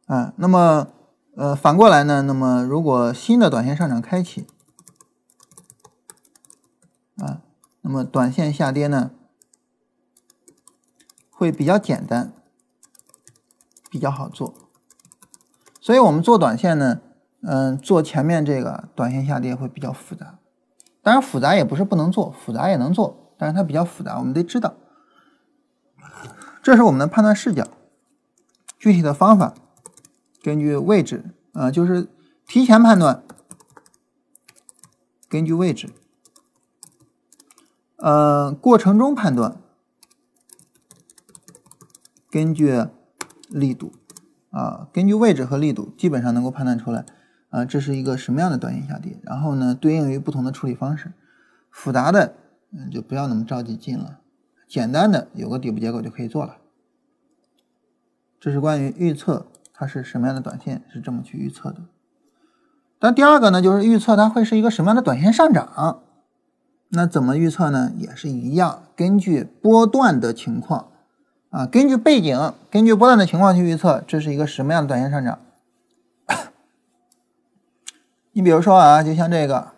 啊，那么呃，反过来呢，那么如果新的短线上涨开启，啊，那么短线下跌呢，会比较简单。比较好做，所以我们做短线呢，嗯，做前面这个短线下跌会比较复杂。当然复杂也不是不能做，复杂也能做，但是它比较复杂，我们得知道。这是我们的判断视角，具体的方法根据位置，啊，就是提前判断，根据位置，呃，过程中判断，根据。力度啊，根据位置和力度，基本上能够判断出来啊，这是一个什么样的短线下跌。然后呢，对应于不同的处理方式，复杂的嗯就不要那么着急进了，简单的有个底部结构就可以做了。这是关于预测它是什么样的短线，是这么去预测的。但第二个呢，就是预测它会是一个什么样的短线上涨。那怎么预测呢？也是一样，根据波段的情况。啊，根据背景，根据波段的情况去预测，这是一个什么样的短线上涨？你比如说啊，就像这个，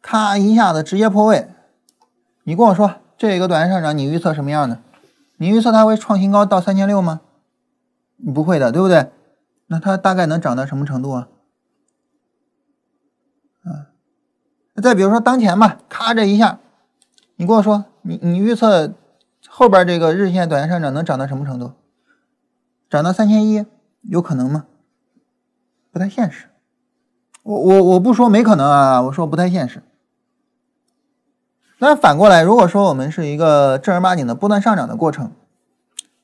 咔一下子直接破位，你跟我说这个短线上涨，你预测什么样的？你预测它会创新高到三千六吗？你不会的，对不对？那它大概能涨到什么程度啊？啊，再比如说当前吧，咔这一下，你跟我说，你你预测。后边这个日线短线上涨能涨到什么程度？涨到三千一，有可能吗？不太现实。我我我不说没可能啊，我说不太现实。那反过来，如果说我们是一个正儿八经的波段上涨的过程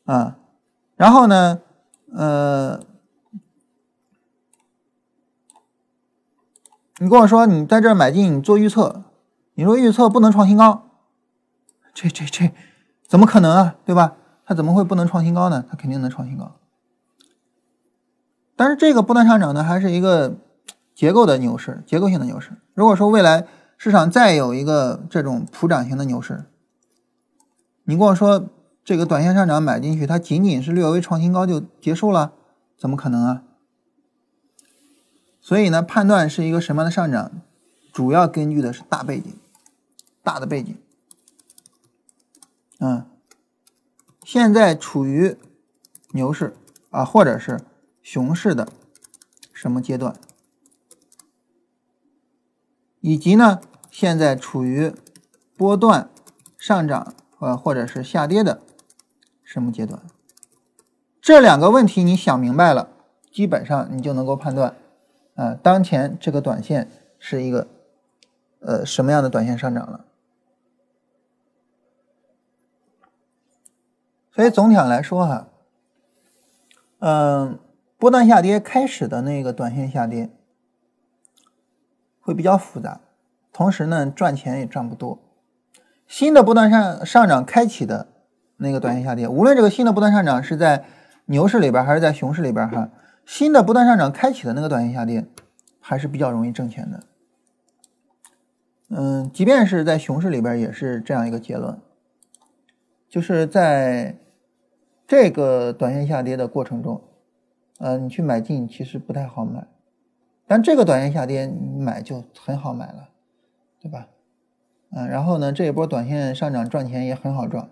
啊，然后呢，呃，你跟我说你在这买进，你做预测，你说预测不能创新高，这这这。怎么可能啊，对吧？它怎么会不能创新高呢？它肯定能创新高。但是这个不断上涨呢，还是一个结构的牛市，结构性的牛市。如果说未来市场再有一个这种普涨型的牛市，你跟我说这个短线上涨买进去，它仅仅是略微创新高就结束了，怎么可能啊？所以呢，判断是一个什么样的上涨，主要根据的是大背景，大的背景。嗯，现在处于牛市啊，或者是熊市的什么阶段？以及呢，现在处于波段上涨呃或者是下跌的什么阶段？这两个问题你想明白了，基本上你就能够判断啊，当前这个短线是一个呃什么样的短线上涨了。所以总体上来说哈，嗯，波段下跌开始的那个短线下跌会比较复杂，同时呢赚钱也赚不多。新的波段上上涨开启的那个短线下跌，无论这个新的波段上涨是在牛市里边还是在熊市里边哈，新的波段上涨开启的那个短线下跌还是比较容易挣钱的。嗯，即便是在熊市里边也是这样一个结论，就是在。这个短线下跌的过程中，呃，你去买进其实不太好买，但这个短线下跌你买就很好买了，对吧？嗯，然后呢，这一波短线上涨赚钱也很好赚，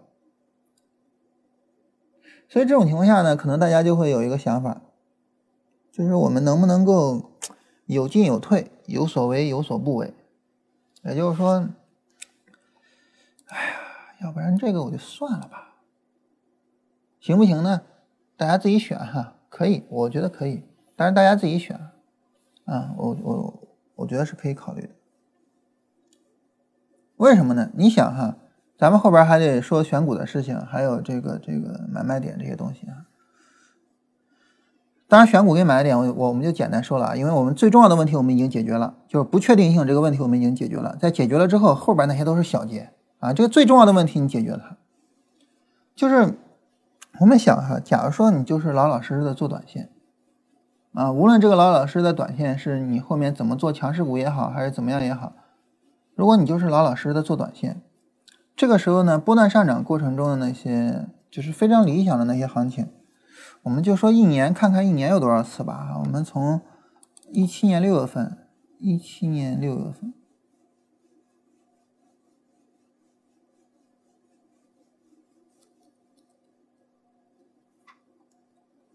所以这种情况下呢，可能大家就会有一个想法，就是我们能不能够有进有退，有所为有所不为？也就是说，哎呀。要不然这个我就算了吧，行不行呢？大家自己选哈，可以，我觉得可以，但是大家自己选啊，我我我觉得是可以考虑的。为什么呢？你想哈，咱们后边还得说选股的事情，还有这个这个买卖点这些东西啊。当然，选股跟买卖点，我我们就简单说了啊，因为我们最重要的问题我们已经解决了，就是不确定性这个问题我们已经解决了。在解决了之后，后边那些都是小节啊。这个最重要的问题你解决了，就是我们想哈，假如说你就是老老实实的做短线啊，无论这个老老实实的短线是你后面怎么做强势股也好，还是怎么样也好。如果你就是老老实实的做短线，这个时候呢，波段上涨过程中的那些就是非常理想的那些行情，我们就说一年看看一年有多少次吧。我们从一七年六月份，一七年六月份，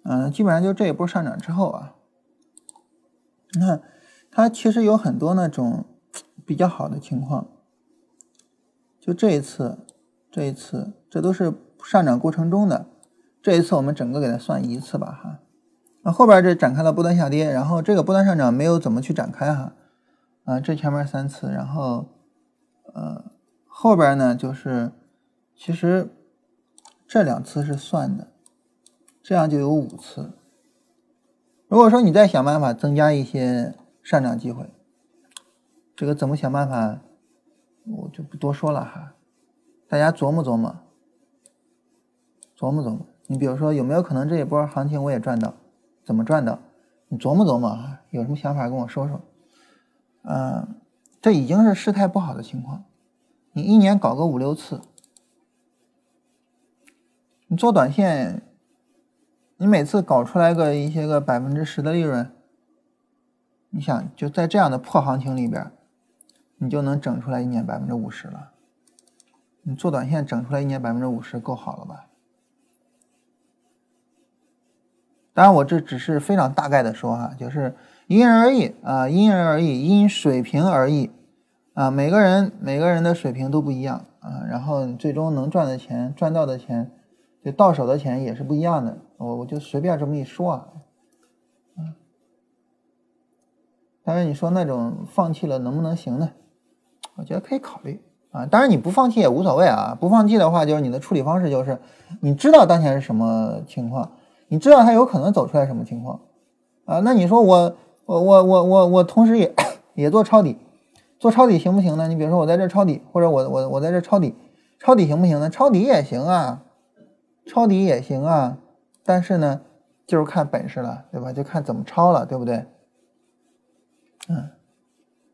嗯，基本上就这一波上涨之后啊，你看它其实有很多那种。比较好的情况，就这一次，这一次，这都是上涨过程中的。这一次我们整个给它算一次吧，哈。那后边这展开了波段下跌，然后这个波段上涨没有怎么去展开，哈。啊，这前面三次，然后，呃，后边呢就是其实这两次是算的，这样就有五次。如果说你再想办法增加一些上涨机会。这个怎么想办法，我就不多说了哈，大家琢磨琢磨，琢磨琢磨。你比如说，有没有可能这一波行情我也赚到？怎么赚到？你琢磨琢磨哈，有什么想法跟我说说。嗯，这已经是事态不好的情况，你一年搞个五六次，你做短线，你每次搞出来个一些个百分之十的利润，你想就在这样的破行情里边。你就能整出来一年百分之五十了。你做短线整出来一年百分之五十，够好了吧？当然，我这只是非常大概的说哈，就是因人而异啊，因人而异，因水平而异啊，每个人每个人的水平都不一样啊，然后最终能赚的钱、赚到的钱，到手的钱也是不一样的。我我就随便这么一说啊。但是你说那种放弃了能不能行呢？我觉得可以考虑啊，当然你不放弃也无所谓啊。不放弃的话，就是你的处理方式就是，你知道当前是什么情况，你知道它有可能走出来什么情况啊。那你说我我我我我我同时也也做抄底，做抄底行不行呢？你比如说我在这抄底，或者我我我在这抄底，抄底行不行呢？抄底也行啊，抄底也行啊。但是呢，就是看本事了，对吧？就看怎么抄了，对不对？嗯，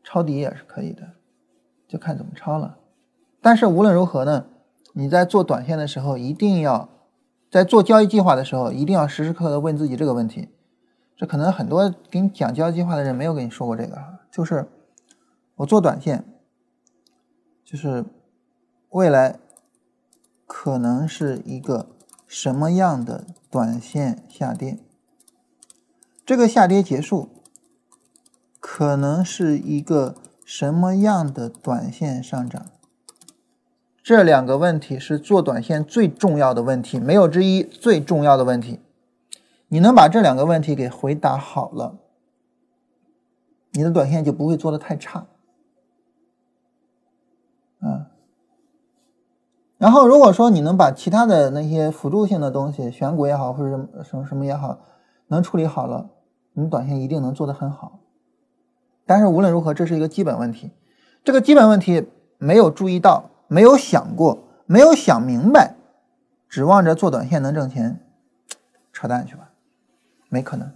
抄底也是可以的。就看怎么抄了，但是无论如何呢，你在做短线的时候，一定要在做交易计划的时候，一定要时时刻刻的问自己这个问题。这可能很多给你讲交易计划的人没有跟你说过这个，就是我做短线，就是未来可能是一个什么样的短线下跌，这个下跌结束可能是一个。什么样的短线上涨？这两个问题是做短线最重要的问题，没有之一。最重要的问题，你能把这两个问题给回答好了，你的短线就不会做的太差。啊，然后如果说你能把其他的那些辅助性的东西，选股也好，或者什么什么什么也好，能处理好了，你短线一定能做得很好。但是无论如何，这是一个基本问题。这个基本问题没有注意到，没有想过，没有想明白，指望着做短线能挣钱，扯淡去吧，没可能。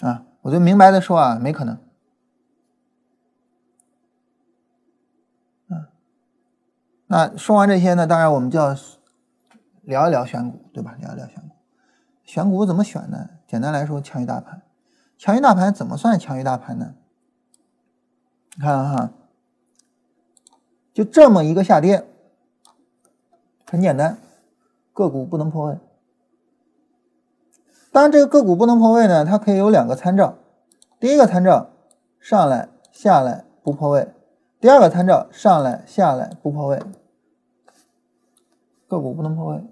啊，我就明白的说啊，没可能。那说完这些呢，当然我们就要聊一聊选股，对吧？聊一聊选股。选股怎么选呢？简单来说，强于大盘。强于大盘怎么算强于大盘呢？你看哈，就这么一个下跌，很简单，个股不能破位。当然，这个个股不能破位呢，它可以有两个参照。第一个参照，上来下来不破位；第二个参照，上来下来不破位。个股不能破位。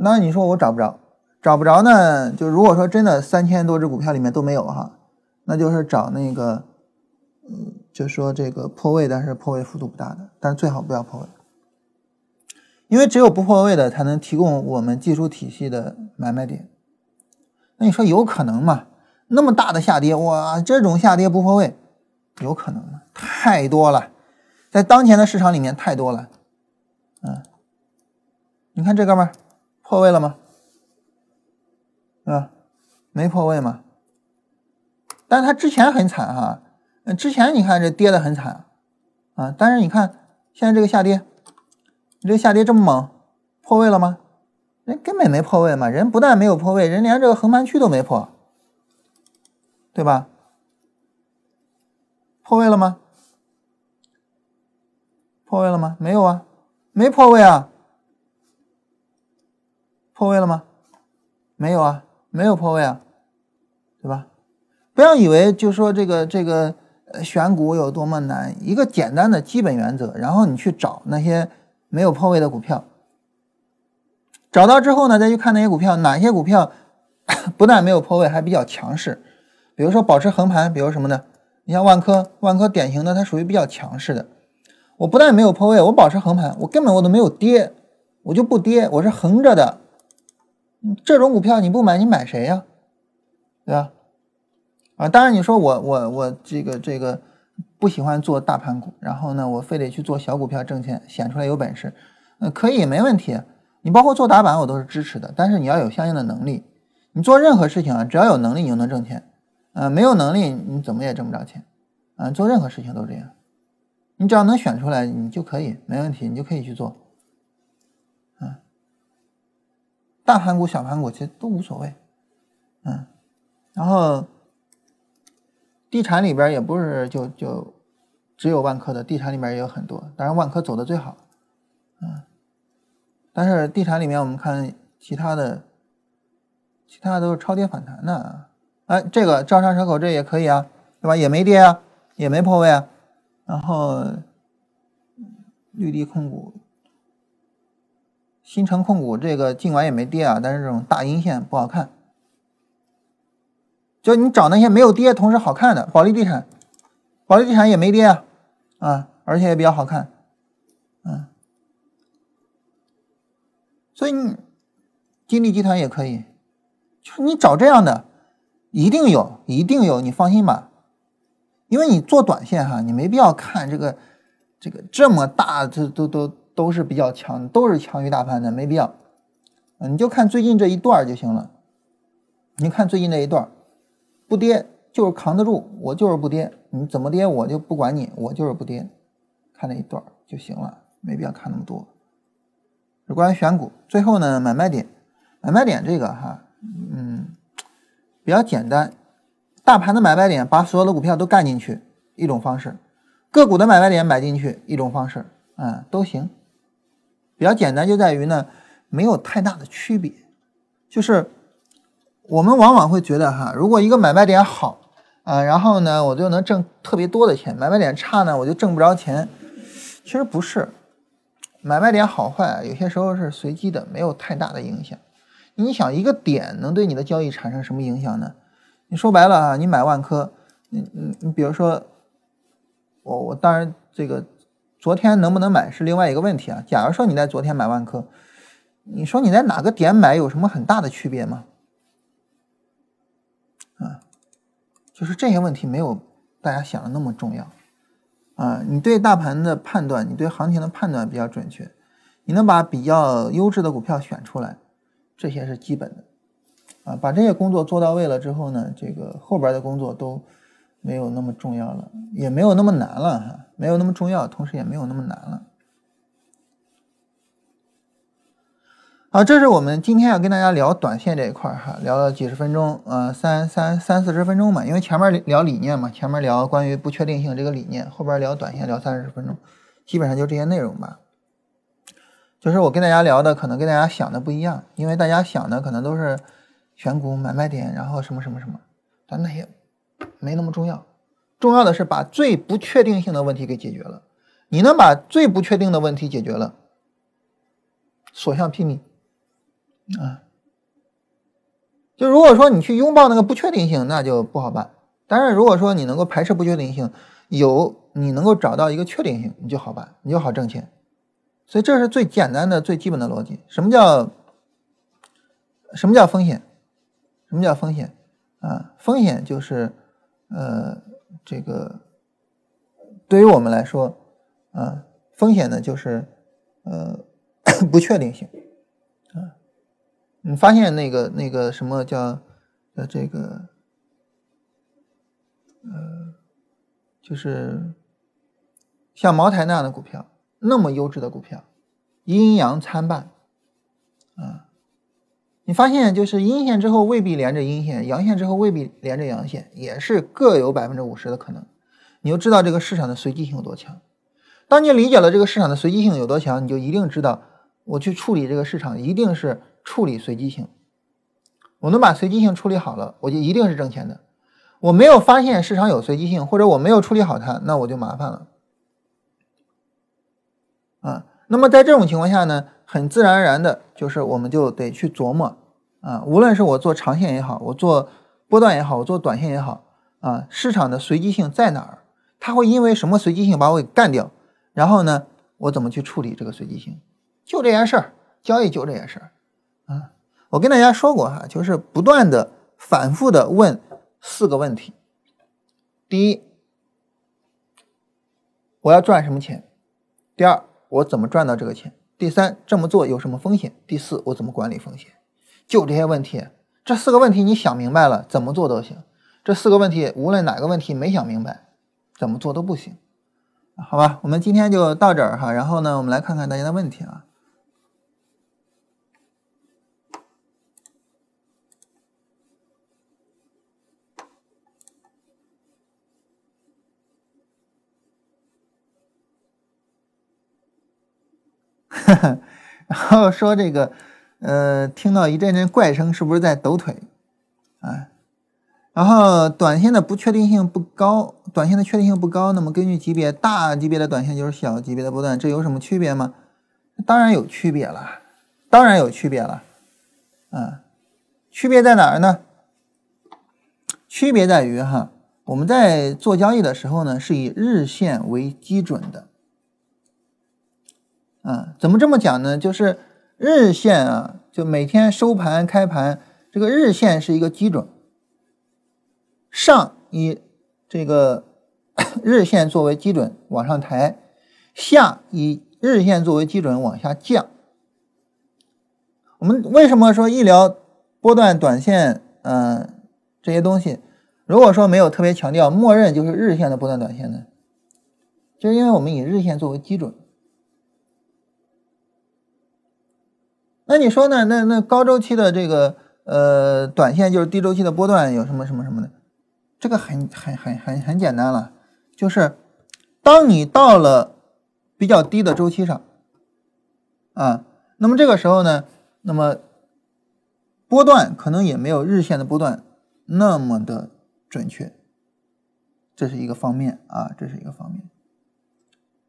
那你说我找不着，找不着呢？就如果说真的三千多只股票里面都没有哈，那就是找那个，嗯，就说这个破位，但是破位幅度不大的，但是最好不要破位，因为只有不破位的才能提供我们技术体系的买卖点。那你说有可能吗？那么大的下跌，哇，这种下跌不破位，有可能吗？太多了，在当前的市场里面太多了，嗯，你看这哥们儿。破位了吗？对吧？没破位嘛。但是它之前很惨哈，嗯，之前你看这跌的很惨啊。但是你看现在这个下跌，你这下跌这么猛，破位了吗？人根本没破位嘛，人不但没有破位，人连这个横盘区都没破，对吧？破位了吗？破位了吗？没有啊，没破位啊。破位了吗？没有啊，没有破位啊，对吧？不要以为就说这个这个选股有多么难，一个简单的基本原则，然后你去找那些没有破位的股票，找到之后呢，再去看那些股票，哪些股票 不但没有破位，还比较强势。比如说保持横盘，比如什么呢？你像万科，万科典型的，它属于比较强势的。我不但没有破位，我保持横盘，我根本我都没有跌，我就不跌，我是横着的。这种股票你不买，你买谁呀？对吧？啊，当然你说我我我这个这个不喜欢做大盘股，然后呢，我非得去做小股票挣钱，显出来有本事，嗯，可以没问题。你包括做打板我都是支持的，但是你要有相应的能力。你做任何事情啊，只要有能力你就能挣钱，啊，没有能力你怎么也挣不着钱，啊，做任何事情都这样。你只要能选出来，你就可以没问题，你就可以去做。嗯。大盘股、小盘股其实都无所谓，嗯，然后地产里边也不是就就只有万科的，地产里面也有很多，当然万科走的最好，嗯，但是地产里面我们看其他的，其他的都是超跌反弹的，哎，这个招商蛇口这也可以啊，对吧？也没跌啊，也没破位啊，然后绿地控股。新城控股这个尽管也没跌啊，但是这种大阴线不好看。就你找那些没有跌同时好看的，保利地产，保利地产也没跌啊，啊，而且也比较好看，嗯。所以你金立集团也可以，就是你找这样的，一定有，一定有，你放心吧。因为你做短线哈，你没必要看这个这个这么大，这都都。都是比较强，都是强于大盘的，没必要。你就看最近这一段就行了。你看最近这一段，不跌就是扛得住，我就是不跌，你怎么跌我就不管你，我就是不跌。看那一段就行了，没必要看那么多。是关选股，最后呢，买卖点，买卖点这个哈，嗯，比较简单。大盘的买卖点，把所有的股票都干进去，一种方式；个股的买卖点买进去，一种方式，嗯，都行。比较简单，就在于呢，没有太大的区别。就是我们往往会觉得哈，如果一个买卖点好啊，然后呢，我就能挣特别多的钱；买卖点差呢，我就挣不着钱。其实不是，买卖点好坏有些时候是随机的，没有太大的影响。你想，一个点能对你的交易产生什么影响呢？你说白了啊，你买万科，你你你，比如说我我当然这个。昨天能不能买是另外一个问题啊。假如说你在昨天买万科，你说你在哪个点买有什么很大的区别吗？啊，就是这些问题没有大家想的那么重要啊。你对大盘的判断，你对行情的判断比较准确，你能把比较优质的股票选出来，这些是基本的啊。把这些工作做到位了之后呢，这个后边的工作都。没有那么重要了，也没有那么难了哈，没有那么重要，同时也没有那么难了。好，这是我们今天要跟大家聊短线这一块哈，聊了几十分钟，呃，三三三四十分钟嘛，因为前面聊理念嘛，前面聊关于不确定性这个理念，后边聊短线聊三十分钟，基本上就这些内容吧。就是我跟大家聊的可能跟大家想的不一样，因为大家想的可能都是选股买卖点，然后什么什么什么，但那些。没那么重要，重要的是把最不确定性的问题给解决了，你能把最不确定的问题解决了，所向披靡啊！就如果说你去拥抱那个不确定性，那就不好办。但是如果说你能够排斥不确定性，有你能够找到一个确定性，你就好办，你就好挣钱。所以这是最简单的、最基本的逻辑。什么叫什么叫风险？什么叫风险？啊，风险就是呃，这个对于我们来说，啊，风险呢就是呃 不确定性。啊，你发现那个那个什么叫呃这个呃，就是像茅台那样的股票。那么优质的股票，阴阳参半，啊，你发现就是阴线之后未必连着阴线，阳线之后未必连着阳线，也是各有百分之五十的可能。你就知道这个市场的随机性有多强。当你理解了这个市场的随机性有多强，你就一定知道我去处理这个市场一定是处理随机性。我能把随机性处理好了，我就一定是挣钱的。我没有发现市场有随机性，或者我没有处理好它，那我就麻烦了。啊，那么在这种情况下呢，很自然而然的，就是我们就得去琢磨啊，无论是我做长线也好，我做波段也好，我做短线也好，啊，市场的随机性在哪儿？它会因为什么随机性把我给干掉？然后呢，我怎么去处理这个随机性？就这件事儿，交易就这件事儿啊。我跟大家说过哈，就是不断的、反复的问四个问题：第一，我要赚什么钱？第二。我怎么赚到这个钱？第三，这么做有什么风险？第四，我怎么管理风险？就这些问题，这四个问题你想明白了，怎么做都行。这四个问题，无论哪个问题没想明白，怎么做都不行。好吧，我们今天就到这儿哈。然后呢，我们来看看大家的问题啊。然后说这个，呃，听到一阵阵怪声，是不是在抖腿？啊，然后短线的不确定性不高，短线的确定性不高。那么根据级别，大级别的短线就是小级别的波段，这有什么区别吗？当然有区别了，当然有区别了。啊，区别在哪儿呢？区别在于哈，我们在做交易的时候呢，是以日线为基准的。啊，怎么这么讲呢？就是日线啊，就每天收盘、开盘，这个日线是一个基准，上以这个 日线作为基准往上抬，下以日线作为基准往下降。我们为什么说医疗波段、短线，嗯，这些东西，如果说没有特别强调，默认就是日线的波段、短线呢？就是因为我们以日线作为基准。那你说呢？那那高周期的这个呃短线就是低周期的波段有什么什么什么的？这个很很很很很简单了，就是当你到了比较低的周期上啊，那么这个时候呢，那么波段可能也没有日线的波段那么的准确，这是一个方面啊，这是一个方面。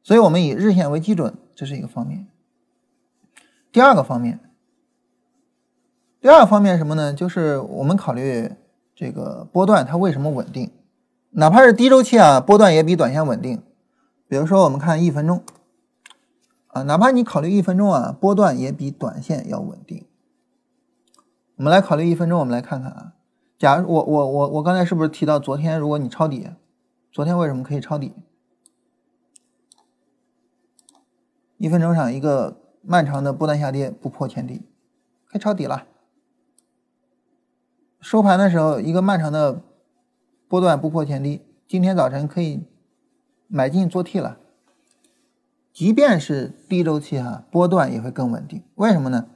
所以我们以日线为基准，这是一个方面。第二个方面。第二方面什么呢？就是我们考虑这个波段它为什么稳定，哪怕是低周期啊，波段也比短线稳定。比如说我们看一分钟啊，哪怕你考虑一分钟啊，波段也比短线要稳定。我们来考虑一分钟，我们来看看啊，假如我我我我刚才是不是提到昨天如果你抄底，昨天为什么可以抄底？一分钟上一个漫长的波段下跌不破前低，可以抄底了。收盘的时候，一个漫长的波段不破前低，今天早晨可以买进做 T 了。即便是低周期哈，波段也会更稳定。为什么呢？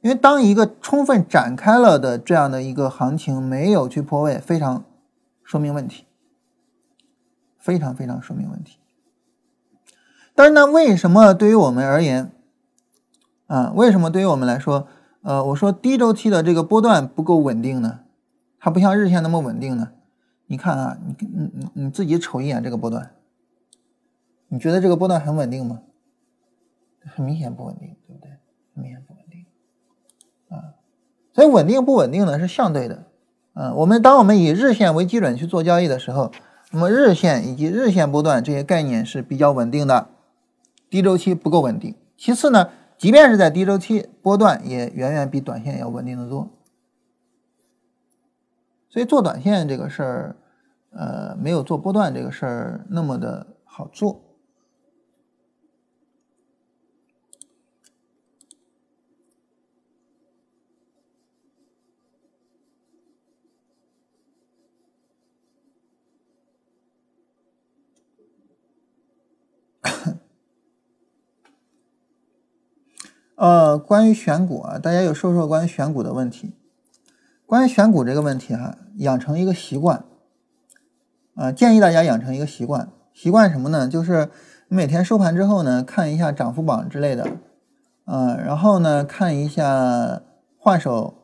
因为当一个充分展开了的这样的一个行情没有去破位，非常说明问题，非常非常说明问题。但是呢，为什么对于我们而言，啊，为什么对于我们来说？呃，我说低周期的这个波段不够稳定呢，它不像日线那么稳定呢。你看啊，你你你你自己瞅一眼这个波段，你觉得这个波段很稳定吗？很明显不稳定，对不对？很明显不稳定啊。所以稳定不稳定呢是相对的。嗯，我们当我们以日线为基准去做交易的时候，那么日线以及日线波段这些概念是比较稳定的，低周期不够稳定。其次呢，即便是在低周期，波段也远远比短线要稳定的多。所以做短线这个事儿，呃，没有做波段这个事儿那么的好做。呃，关于选股啊，大家有说说关于选股的问题。关于选股这个问题哈，养成一个习惯，啊，建议大家养成一个习惯。习惯什么呢？就是每天收盘之后呢，看一下涨幅榜之类的，嗯，然后呢，看一下换手，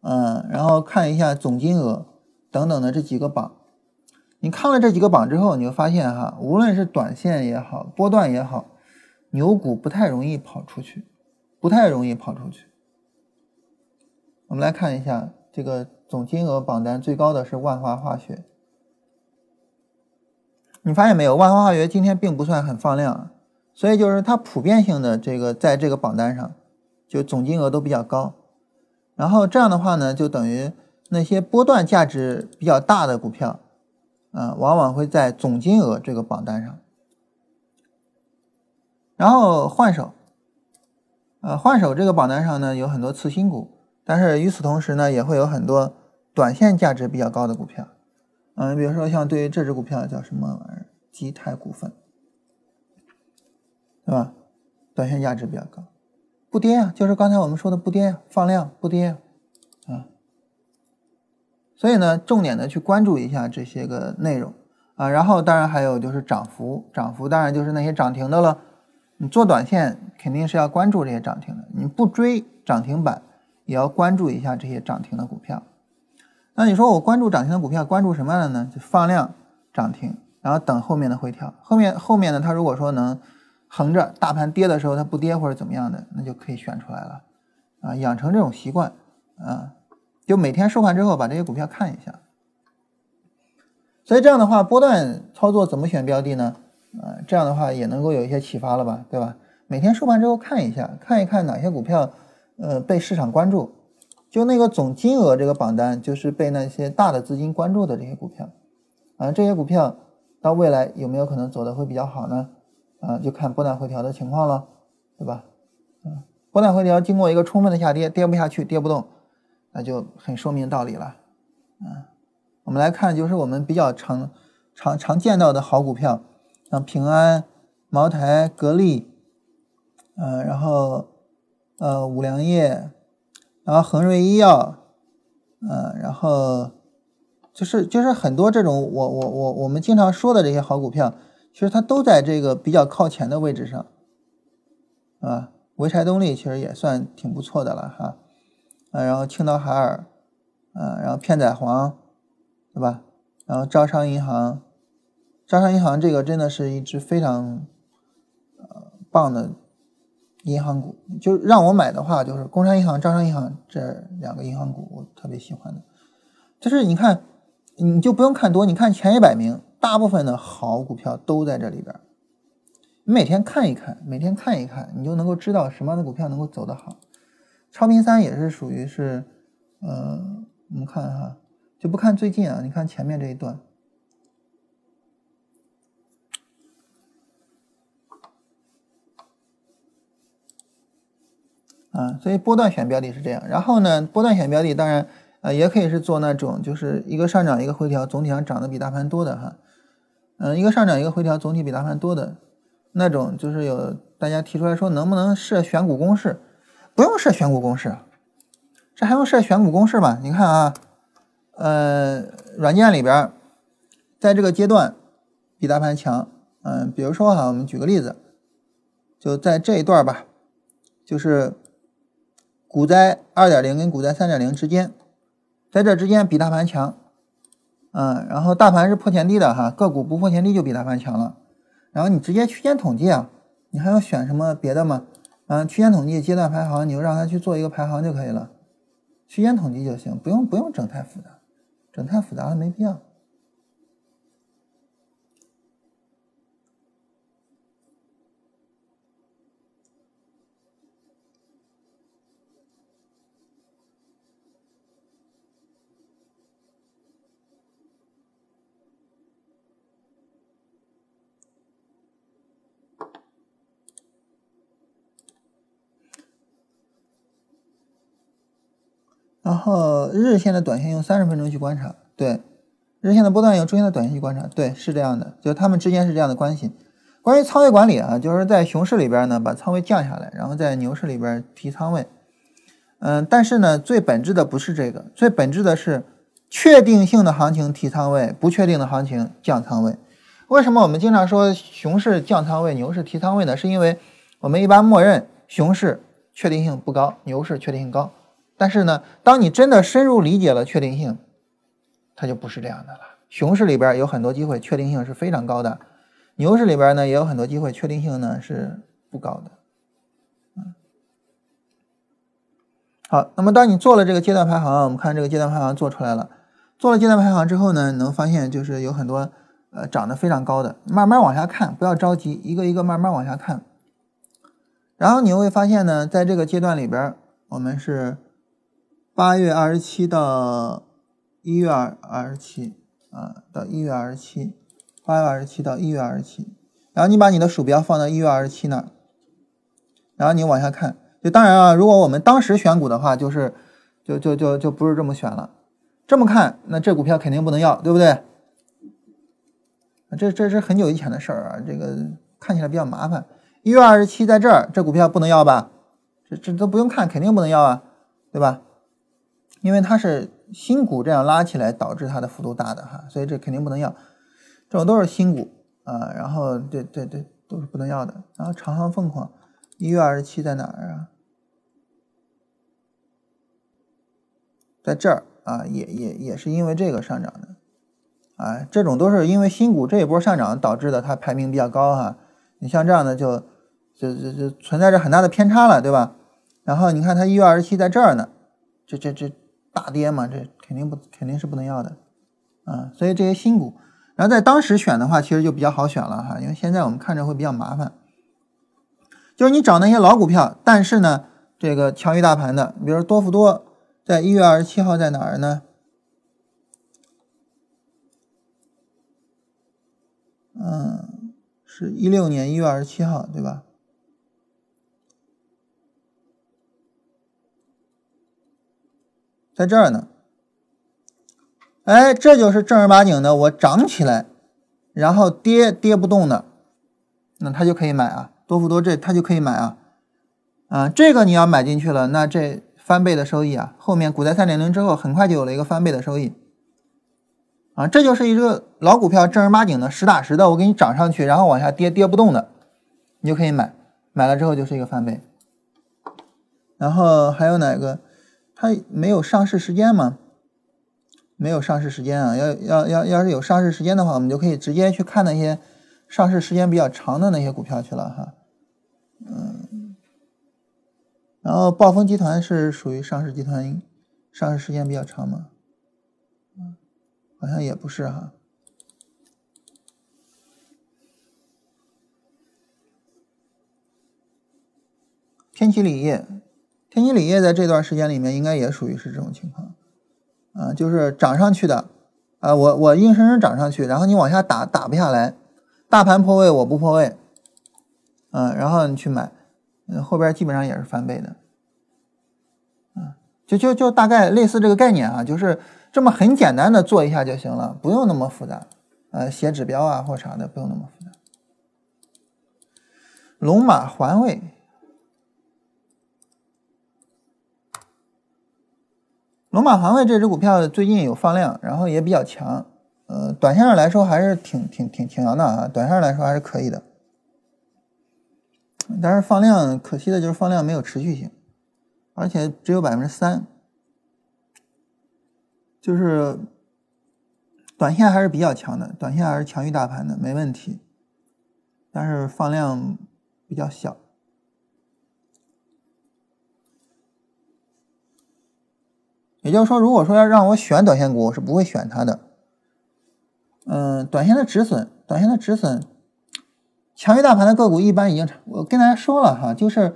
嗯，然后看一下总金额等等的这几个榜。你看了这几个榜之后，你就发现哈，无论是短线也好，波段也好，牛股不太容易跑出去，不太容易跑出去。我们来看一下。这个总金额榜单最高的是万华化学，你发现没有？万华化学今天并不算很放量，所以就是它普遍性的这个在这个榜单上，就总金额都比较高。然后这样的话呢，就等于那些波段价值比较大的股票，啊，往往会在总金额这个榜单上。然后换手，呃，换手这个榜单上呢，有很多次新股。但是与此同时呢，也会有很多短线价值比较高的股票，嗯，比如说像对于这只股票叫什么玩意儿，基泰股份，对吧？短线价值比较高，不跌啊，就是刚才我们说的不跌，放量不跌啊，啊，所以呢，重点的去关注一下这些个内容啊，然后当然还有就是涨幅，涨幅当然就是那些涨停的了，你做短线肯定是要关注这些涨停的，你不追涨停板。也要关注一下这些涨停的股票。那你说我关注涨停的股票，关注什么样的呢？就放量涨停，然后等后面的回调。后面后面呢，它如果说能横着大盘跌的时候它不跌或者怎么样的，那就可以选出来了。啊，养成这种习惯啊，就每天收盘之后把这些股票看一下。所以这样的话，波段操作怎么选标的呢？啊，这样的话也能够有一些启发了吧，对吧？每天收盘之后看一下，看一看哪些股票。呃，被市场关注，就那个总金额这个榜单，就是被那些大的资金关注的这些股票，啊，这些股票到未来有没有可能走的会比较好呢？啊，就看波段回调的情况了，对吧？啊，波段回调经过一个充分的下跌，跌不下去，跌不动，那就很说明道理了。啊，我们来看，就是我们比较常常常见到的好股票，像平安、茅台、格力，呃，然后。呃，五粮液，然后恒瑞医药，嗯，然后就是就是很多这种我我我我们经常说的这些好股票，其实它都在这个比较靠前的位置上，啊，潍柴动力其实也算挺不错的了哈，啊，然后青岛海尔，啊，然后片仔癀，对吧？然后招商银行，招商银行这个真的是一只非常呃棒的。银行股就让我买的话，就是工商银行、招商银行这两个银行股，我特别喜欢的。就是你看，你就不用看多，你看前一百名，大部分的好股票都在这里边。你每天看一看，每天看一看，你就能够知道什么样的股票能够走得好。超频三也是属于是，呃，我们看哈，就不看最近啊，你看前面这一段。啊，所以波段选标的是这样，然后呢，波段选标的当然，呃，也可以是做那种就是一个上涨一个回调，总体上涨得比大盘多的哈，嗯，一个上涨一个回调，总体比大盘多的那种，就是有大家提出来说能不能设选股公式？不用设选股公式，这还用设选股公式吗？你看啊，呃，软件里边，在这个阶段比大盘强，嗯，比如说哈，我们举个例子，就在这一段吧，就是。股灾二点零跟股灾三点零之间，在这之间比大盘强，嗯，然后大盘是破前低的哈，个股不破前低就比大盘强了，然后你直接区间统计啊，你还要选什么别的吗？嗯，区间统计阶段排行，你就让它去做一个排行就可以了，区间统计就行，不用不用整太复杂，整太复杂了没必要。然后日线的短线用三十分钟去观察，对，日线的波段用周线的短线去观察，对，是这样的，就他们之间是这样的关系。关于仓位管理啊，就是在熊市里边呢，把仓位降下来，然后在牛市里边提仓位。嗯，但是呢，最本质的不是这个，最本质的是确定性的行情提仓位，不确定的行情降仓位。为什么我们经常说熊市降仓位，牛市提仓位呢？是因为我们一般默认熊市确定性不高，牛市确定性高。但是呢，当你真的深入理解了确定性，它就不是这样的了。熊市里边有很多机会，确定性是非常高的；牛市里边呢，也有很多机会，确定性呢是不高的。嗯，好，那么当你做了这个阶段排行，我们看这个阶段排行做出来了。做了阶段排行之后呢，能发现就是有很多呃涨得非常高的，慢慢往下看，不要着急，一个一个慢慢往下看。然后你会发现呢，在这个阶段里边，我们是。八月二十七到一月二二十七啊，到一月二十七，八月二十七到一月二十七，然后你把你的鼠标放到一月二十七那儿，然后你往下看，就当然啊，如果我们当时选股的话，就是就就就就不是这么选了，这么看，那这股票肯定不能要，对不对？这这是很久以前的事儿啊，这个看起来比较麻烦。一月二十七在这儿，这股票不能要吧？这这都不用看，肯定不能要啊，对吧？因为它是新股这样拉起来导致它的幅度大的哈，所以这肯定不能要。这种都是新股啊，然后对对对，都是不能要的。然后长航凤凰一月二十七在哪儿啊？在这儿啊，也也也是因为这个上涨的啊。这种都是因为新股这一波上涨导致的，它排名比较高哈。你像这样的就就就就存在着很大的偏差了，对吧？然后你看它一月二十七在这儿呢，这这这。大跌嘛，这肯定不肯定是不能要的，啊，所以这些新股，然后在当时选的话，其实就比较好选了哈，因为现在我们看着会比较麻烦，就是你找那些老股票，但是呢，这个强于大盘的，比如多福多，在一月二十七号在哪儿呢？嗯，是一六年一月二十七号，对吧？在这儿呢，哎，这就是正儿八经的，我涨起来，然后跌跌不动的，那他就可以买啊，多福多这他就可以买啊，啊，这个你要买进去了，那这翻倍的收益啊，后面股灾三点零之后，很快就有了一个翻倍的收益，啊，这就是一个老股票，正儿八经的，实打实的，我给你涨上去，然后往下跌跌不动的，你就可以买，买了之后就是一个翻倍，然后还有哪个？它没有上市时间吗？没有上市时间啊！要要要要是有上市时间的话，我们就可以直接去看那些上市时间比较长的那些股票去了哈。嗯，然后暴风集团是属于上市集团，上市时间比较长吗？好像也不是哈。天齐锂业。天津锂业在这段时间里面应该也属于是这种情况，啊，就是涨上去的，啊，我我硬生生涨上去，然后你往下打打不下来，大盘破位我不破位，嗯，然后你去买，嗯，后边基本上也是翻倍的，啊，就就就大概类似这个概念啊，就是这么很简单的做一下就行了，不用那么复杂，呃，写指标啊或啥的不用那么复杂。龙马环卫。龙马环卫这只股票最近有放量，然后也比较强，呃，短线上来说还是挺挺挺挺强的啊，短线上来说还是可以的。但是放量可惜的就是放量没有持续性，而且只有百分之三，就是短线还是比较强的，短线还是强于大盘的，没问题。但是放量比较小。也就是说，如果说要让我选短线股，我是不会选它的。嗯，短线的止损，短线的止损，强于大盘的个股一般已经，我跟大家说了哈，就是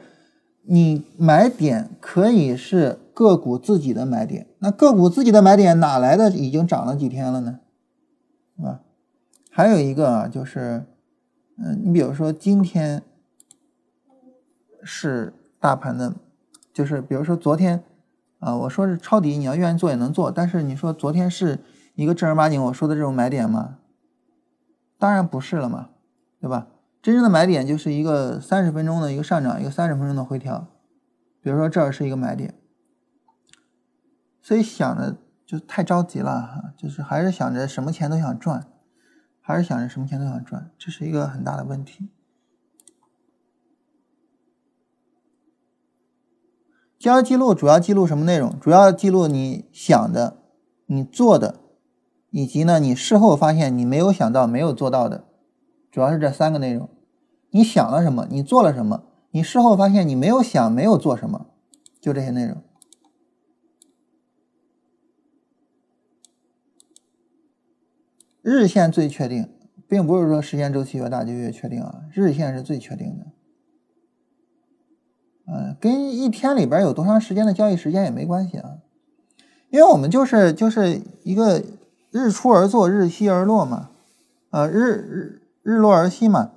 你买点可以是个股自己的买点，那个股自己的买点哪来的？已经涨了几天了呢？是吧？还有一个啊，就是，嗯，你比如说今天是大盘的，就是比如说昨天。啊，我说是抄底，你要愿意做也能做，但是你说昨天是一个正儿八经我说的这种买点吗？当然不是了嘛，对吧？真正的买点就是一个三十分钟的一个上涨，一个三十分钟的回调，比如说这儿是一个买点，所以想着就太着急了哈，就是还是想着什么钱都想赚，还是想着什么钱都想赚，这是一个很大的问题。交易记录主要记录什么内容？主要记录你想的、你做的，以及呢你事后发现你没有想到、没有做到的，主要是这三个内容。你想了什么？你做了什么？你事后发现你没有想、没有做什么，就这些内容。日线最确定，并不是说时间周期越大就越确定啊，日线是最确定的。嗯，跟一天里边有多长时间的交易时间也没关系啊，因为我们就是就是一个日出而作，日西而落嘛，呃，日日日落而息嘛，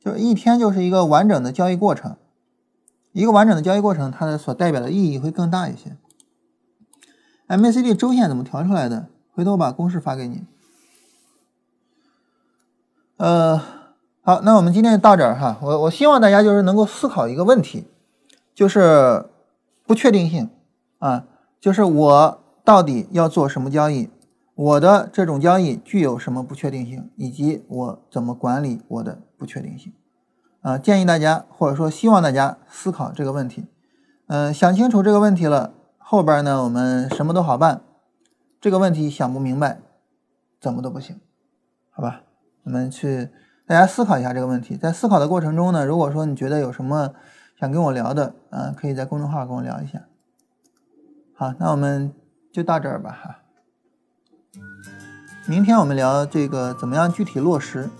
就是一天就是一个完整的交易过程，一个完整的交易过程，它的所代表的意义会更大一些。MACD 周线怎么调出来的？回头我把公式发给你。呃，好，那我们今天就到这儿哈，我我希望大家就是能够思考一个问题。就是不确定性啊，就是我到底要做什么交易，我的这种交易具有什么不确定性，以及我怎么管理我的不确定性啊？建议大家或者说希望大家思考这个问题。嗯，想清楚这个问题了，后边呢我们什么都好办。这个问题想不明白，怎么都不行，好吧？我们去大家思考一下这个问题，在思考的过程中呢，如果说你觉得有什么，想跟我聊的，嗯，可以在公众号跟我聊一下。好，那我们就到这儿吧，哈。明天我们聊这个怎么样具体落实。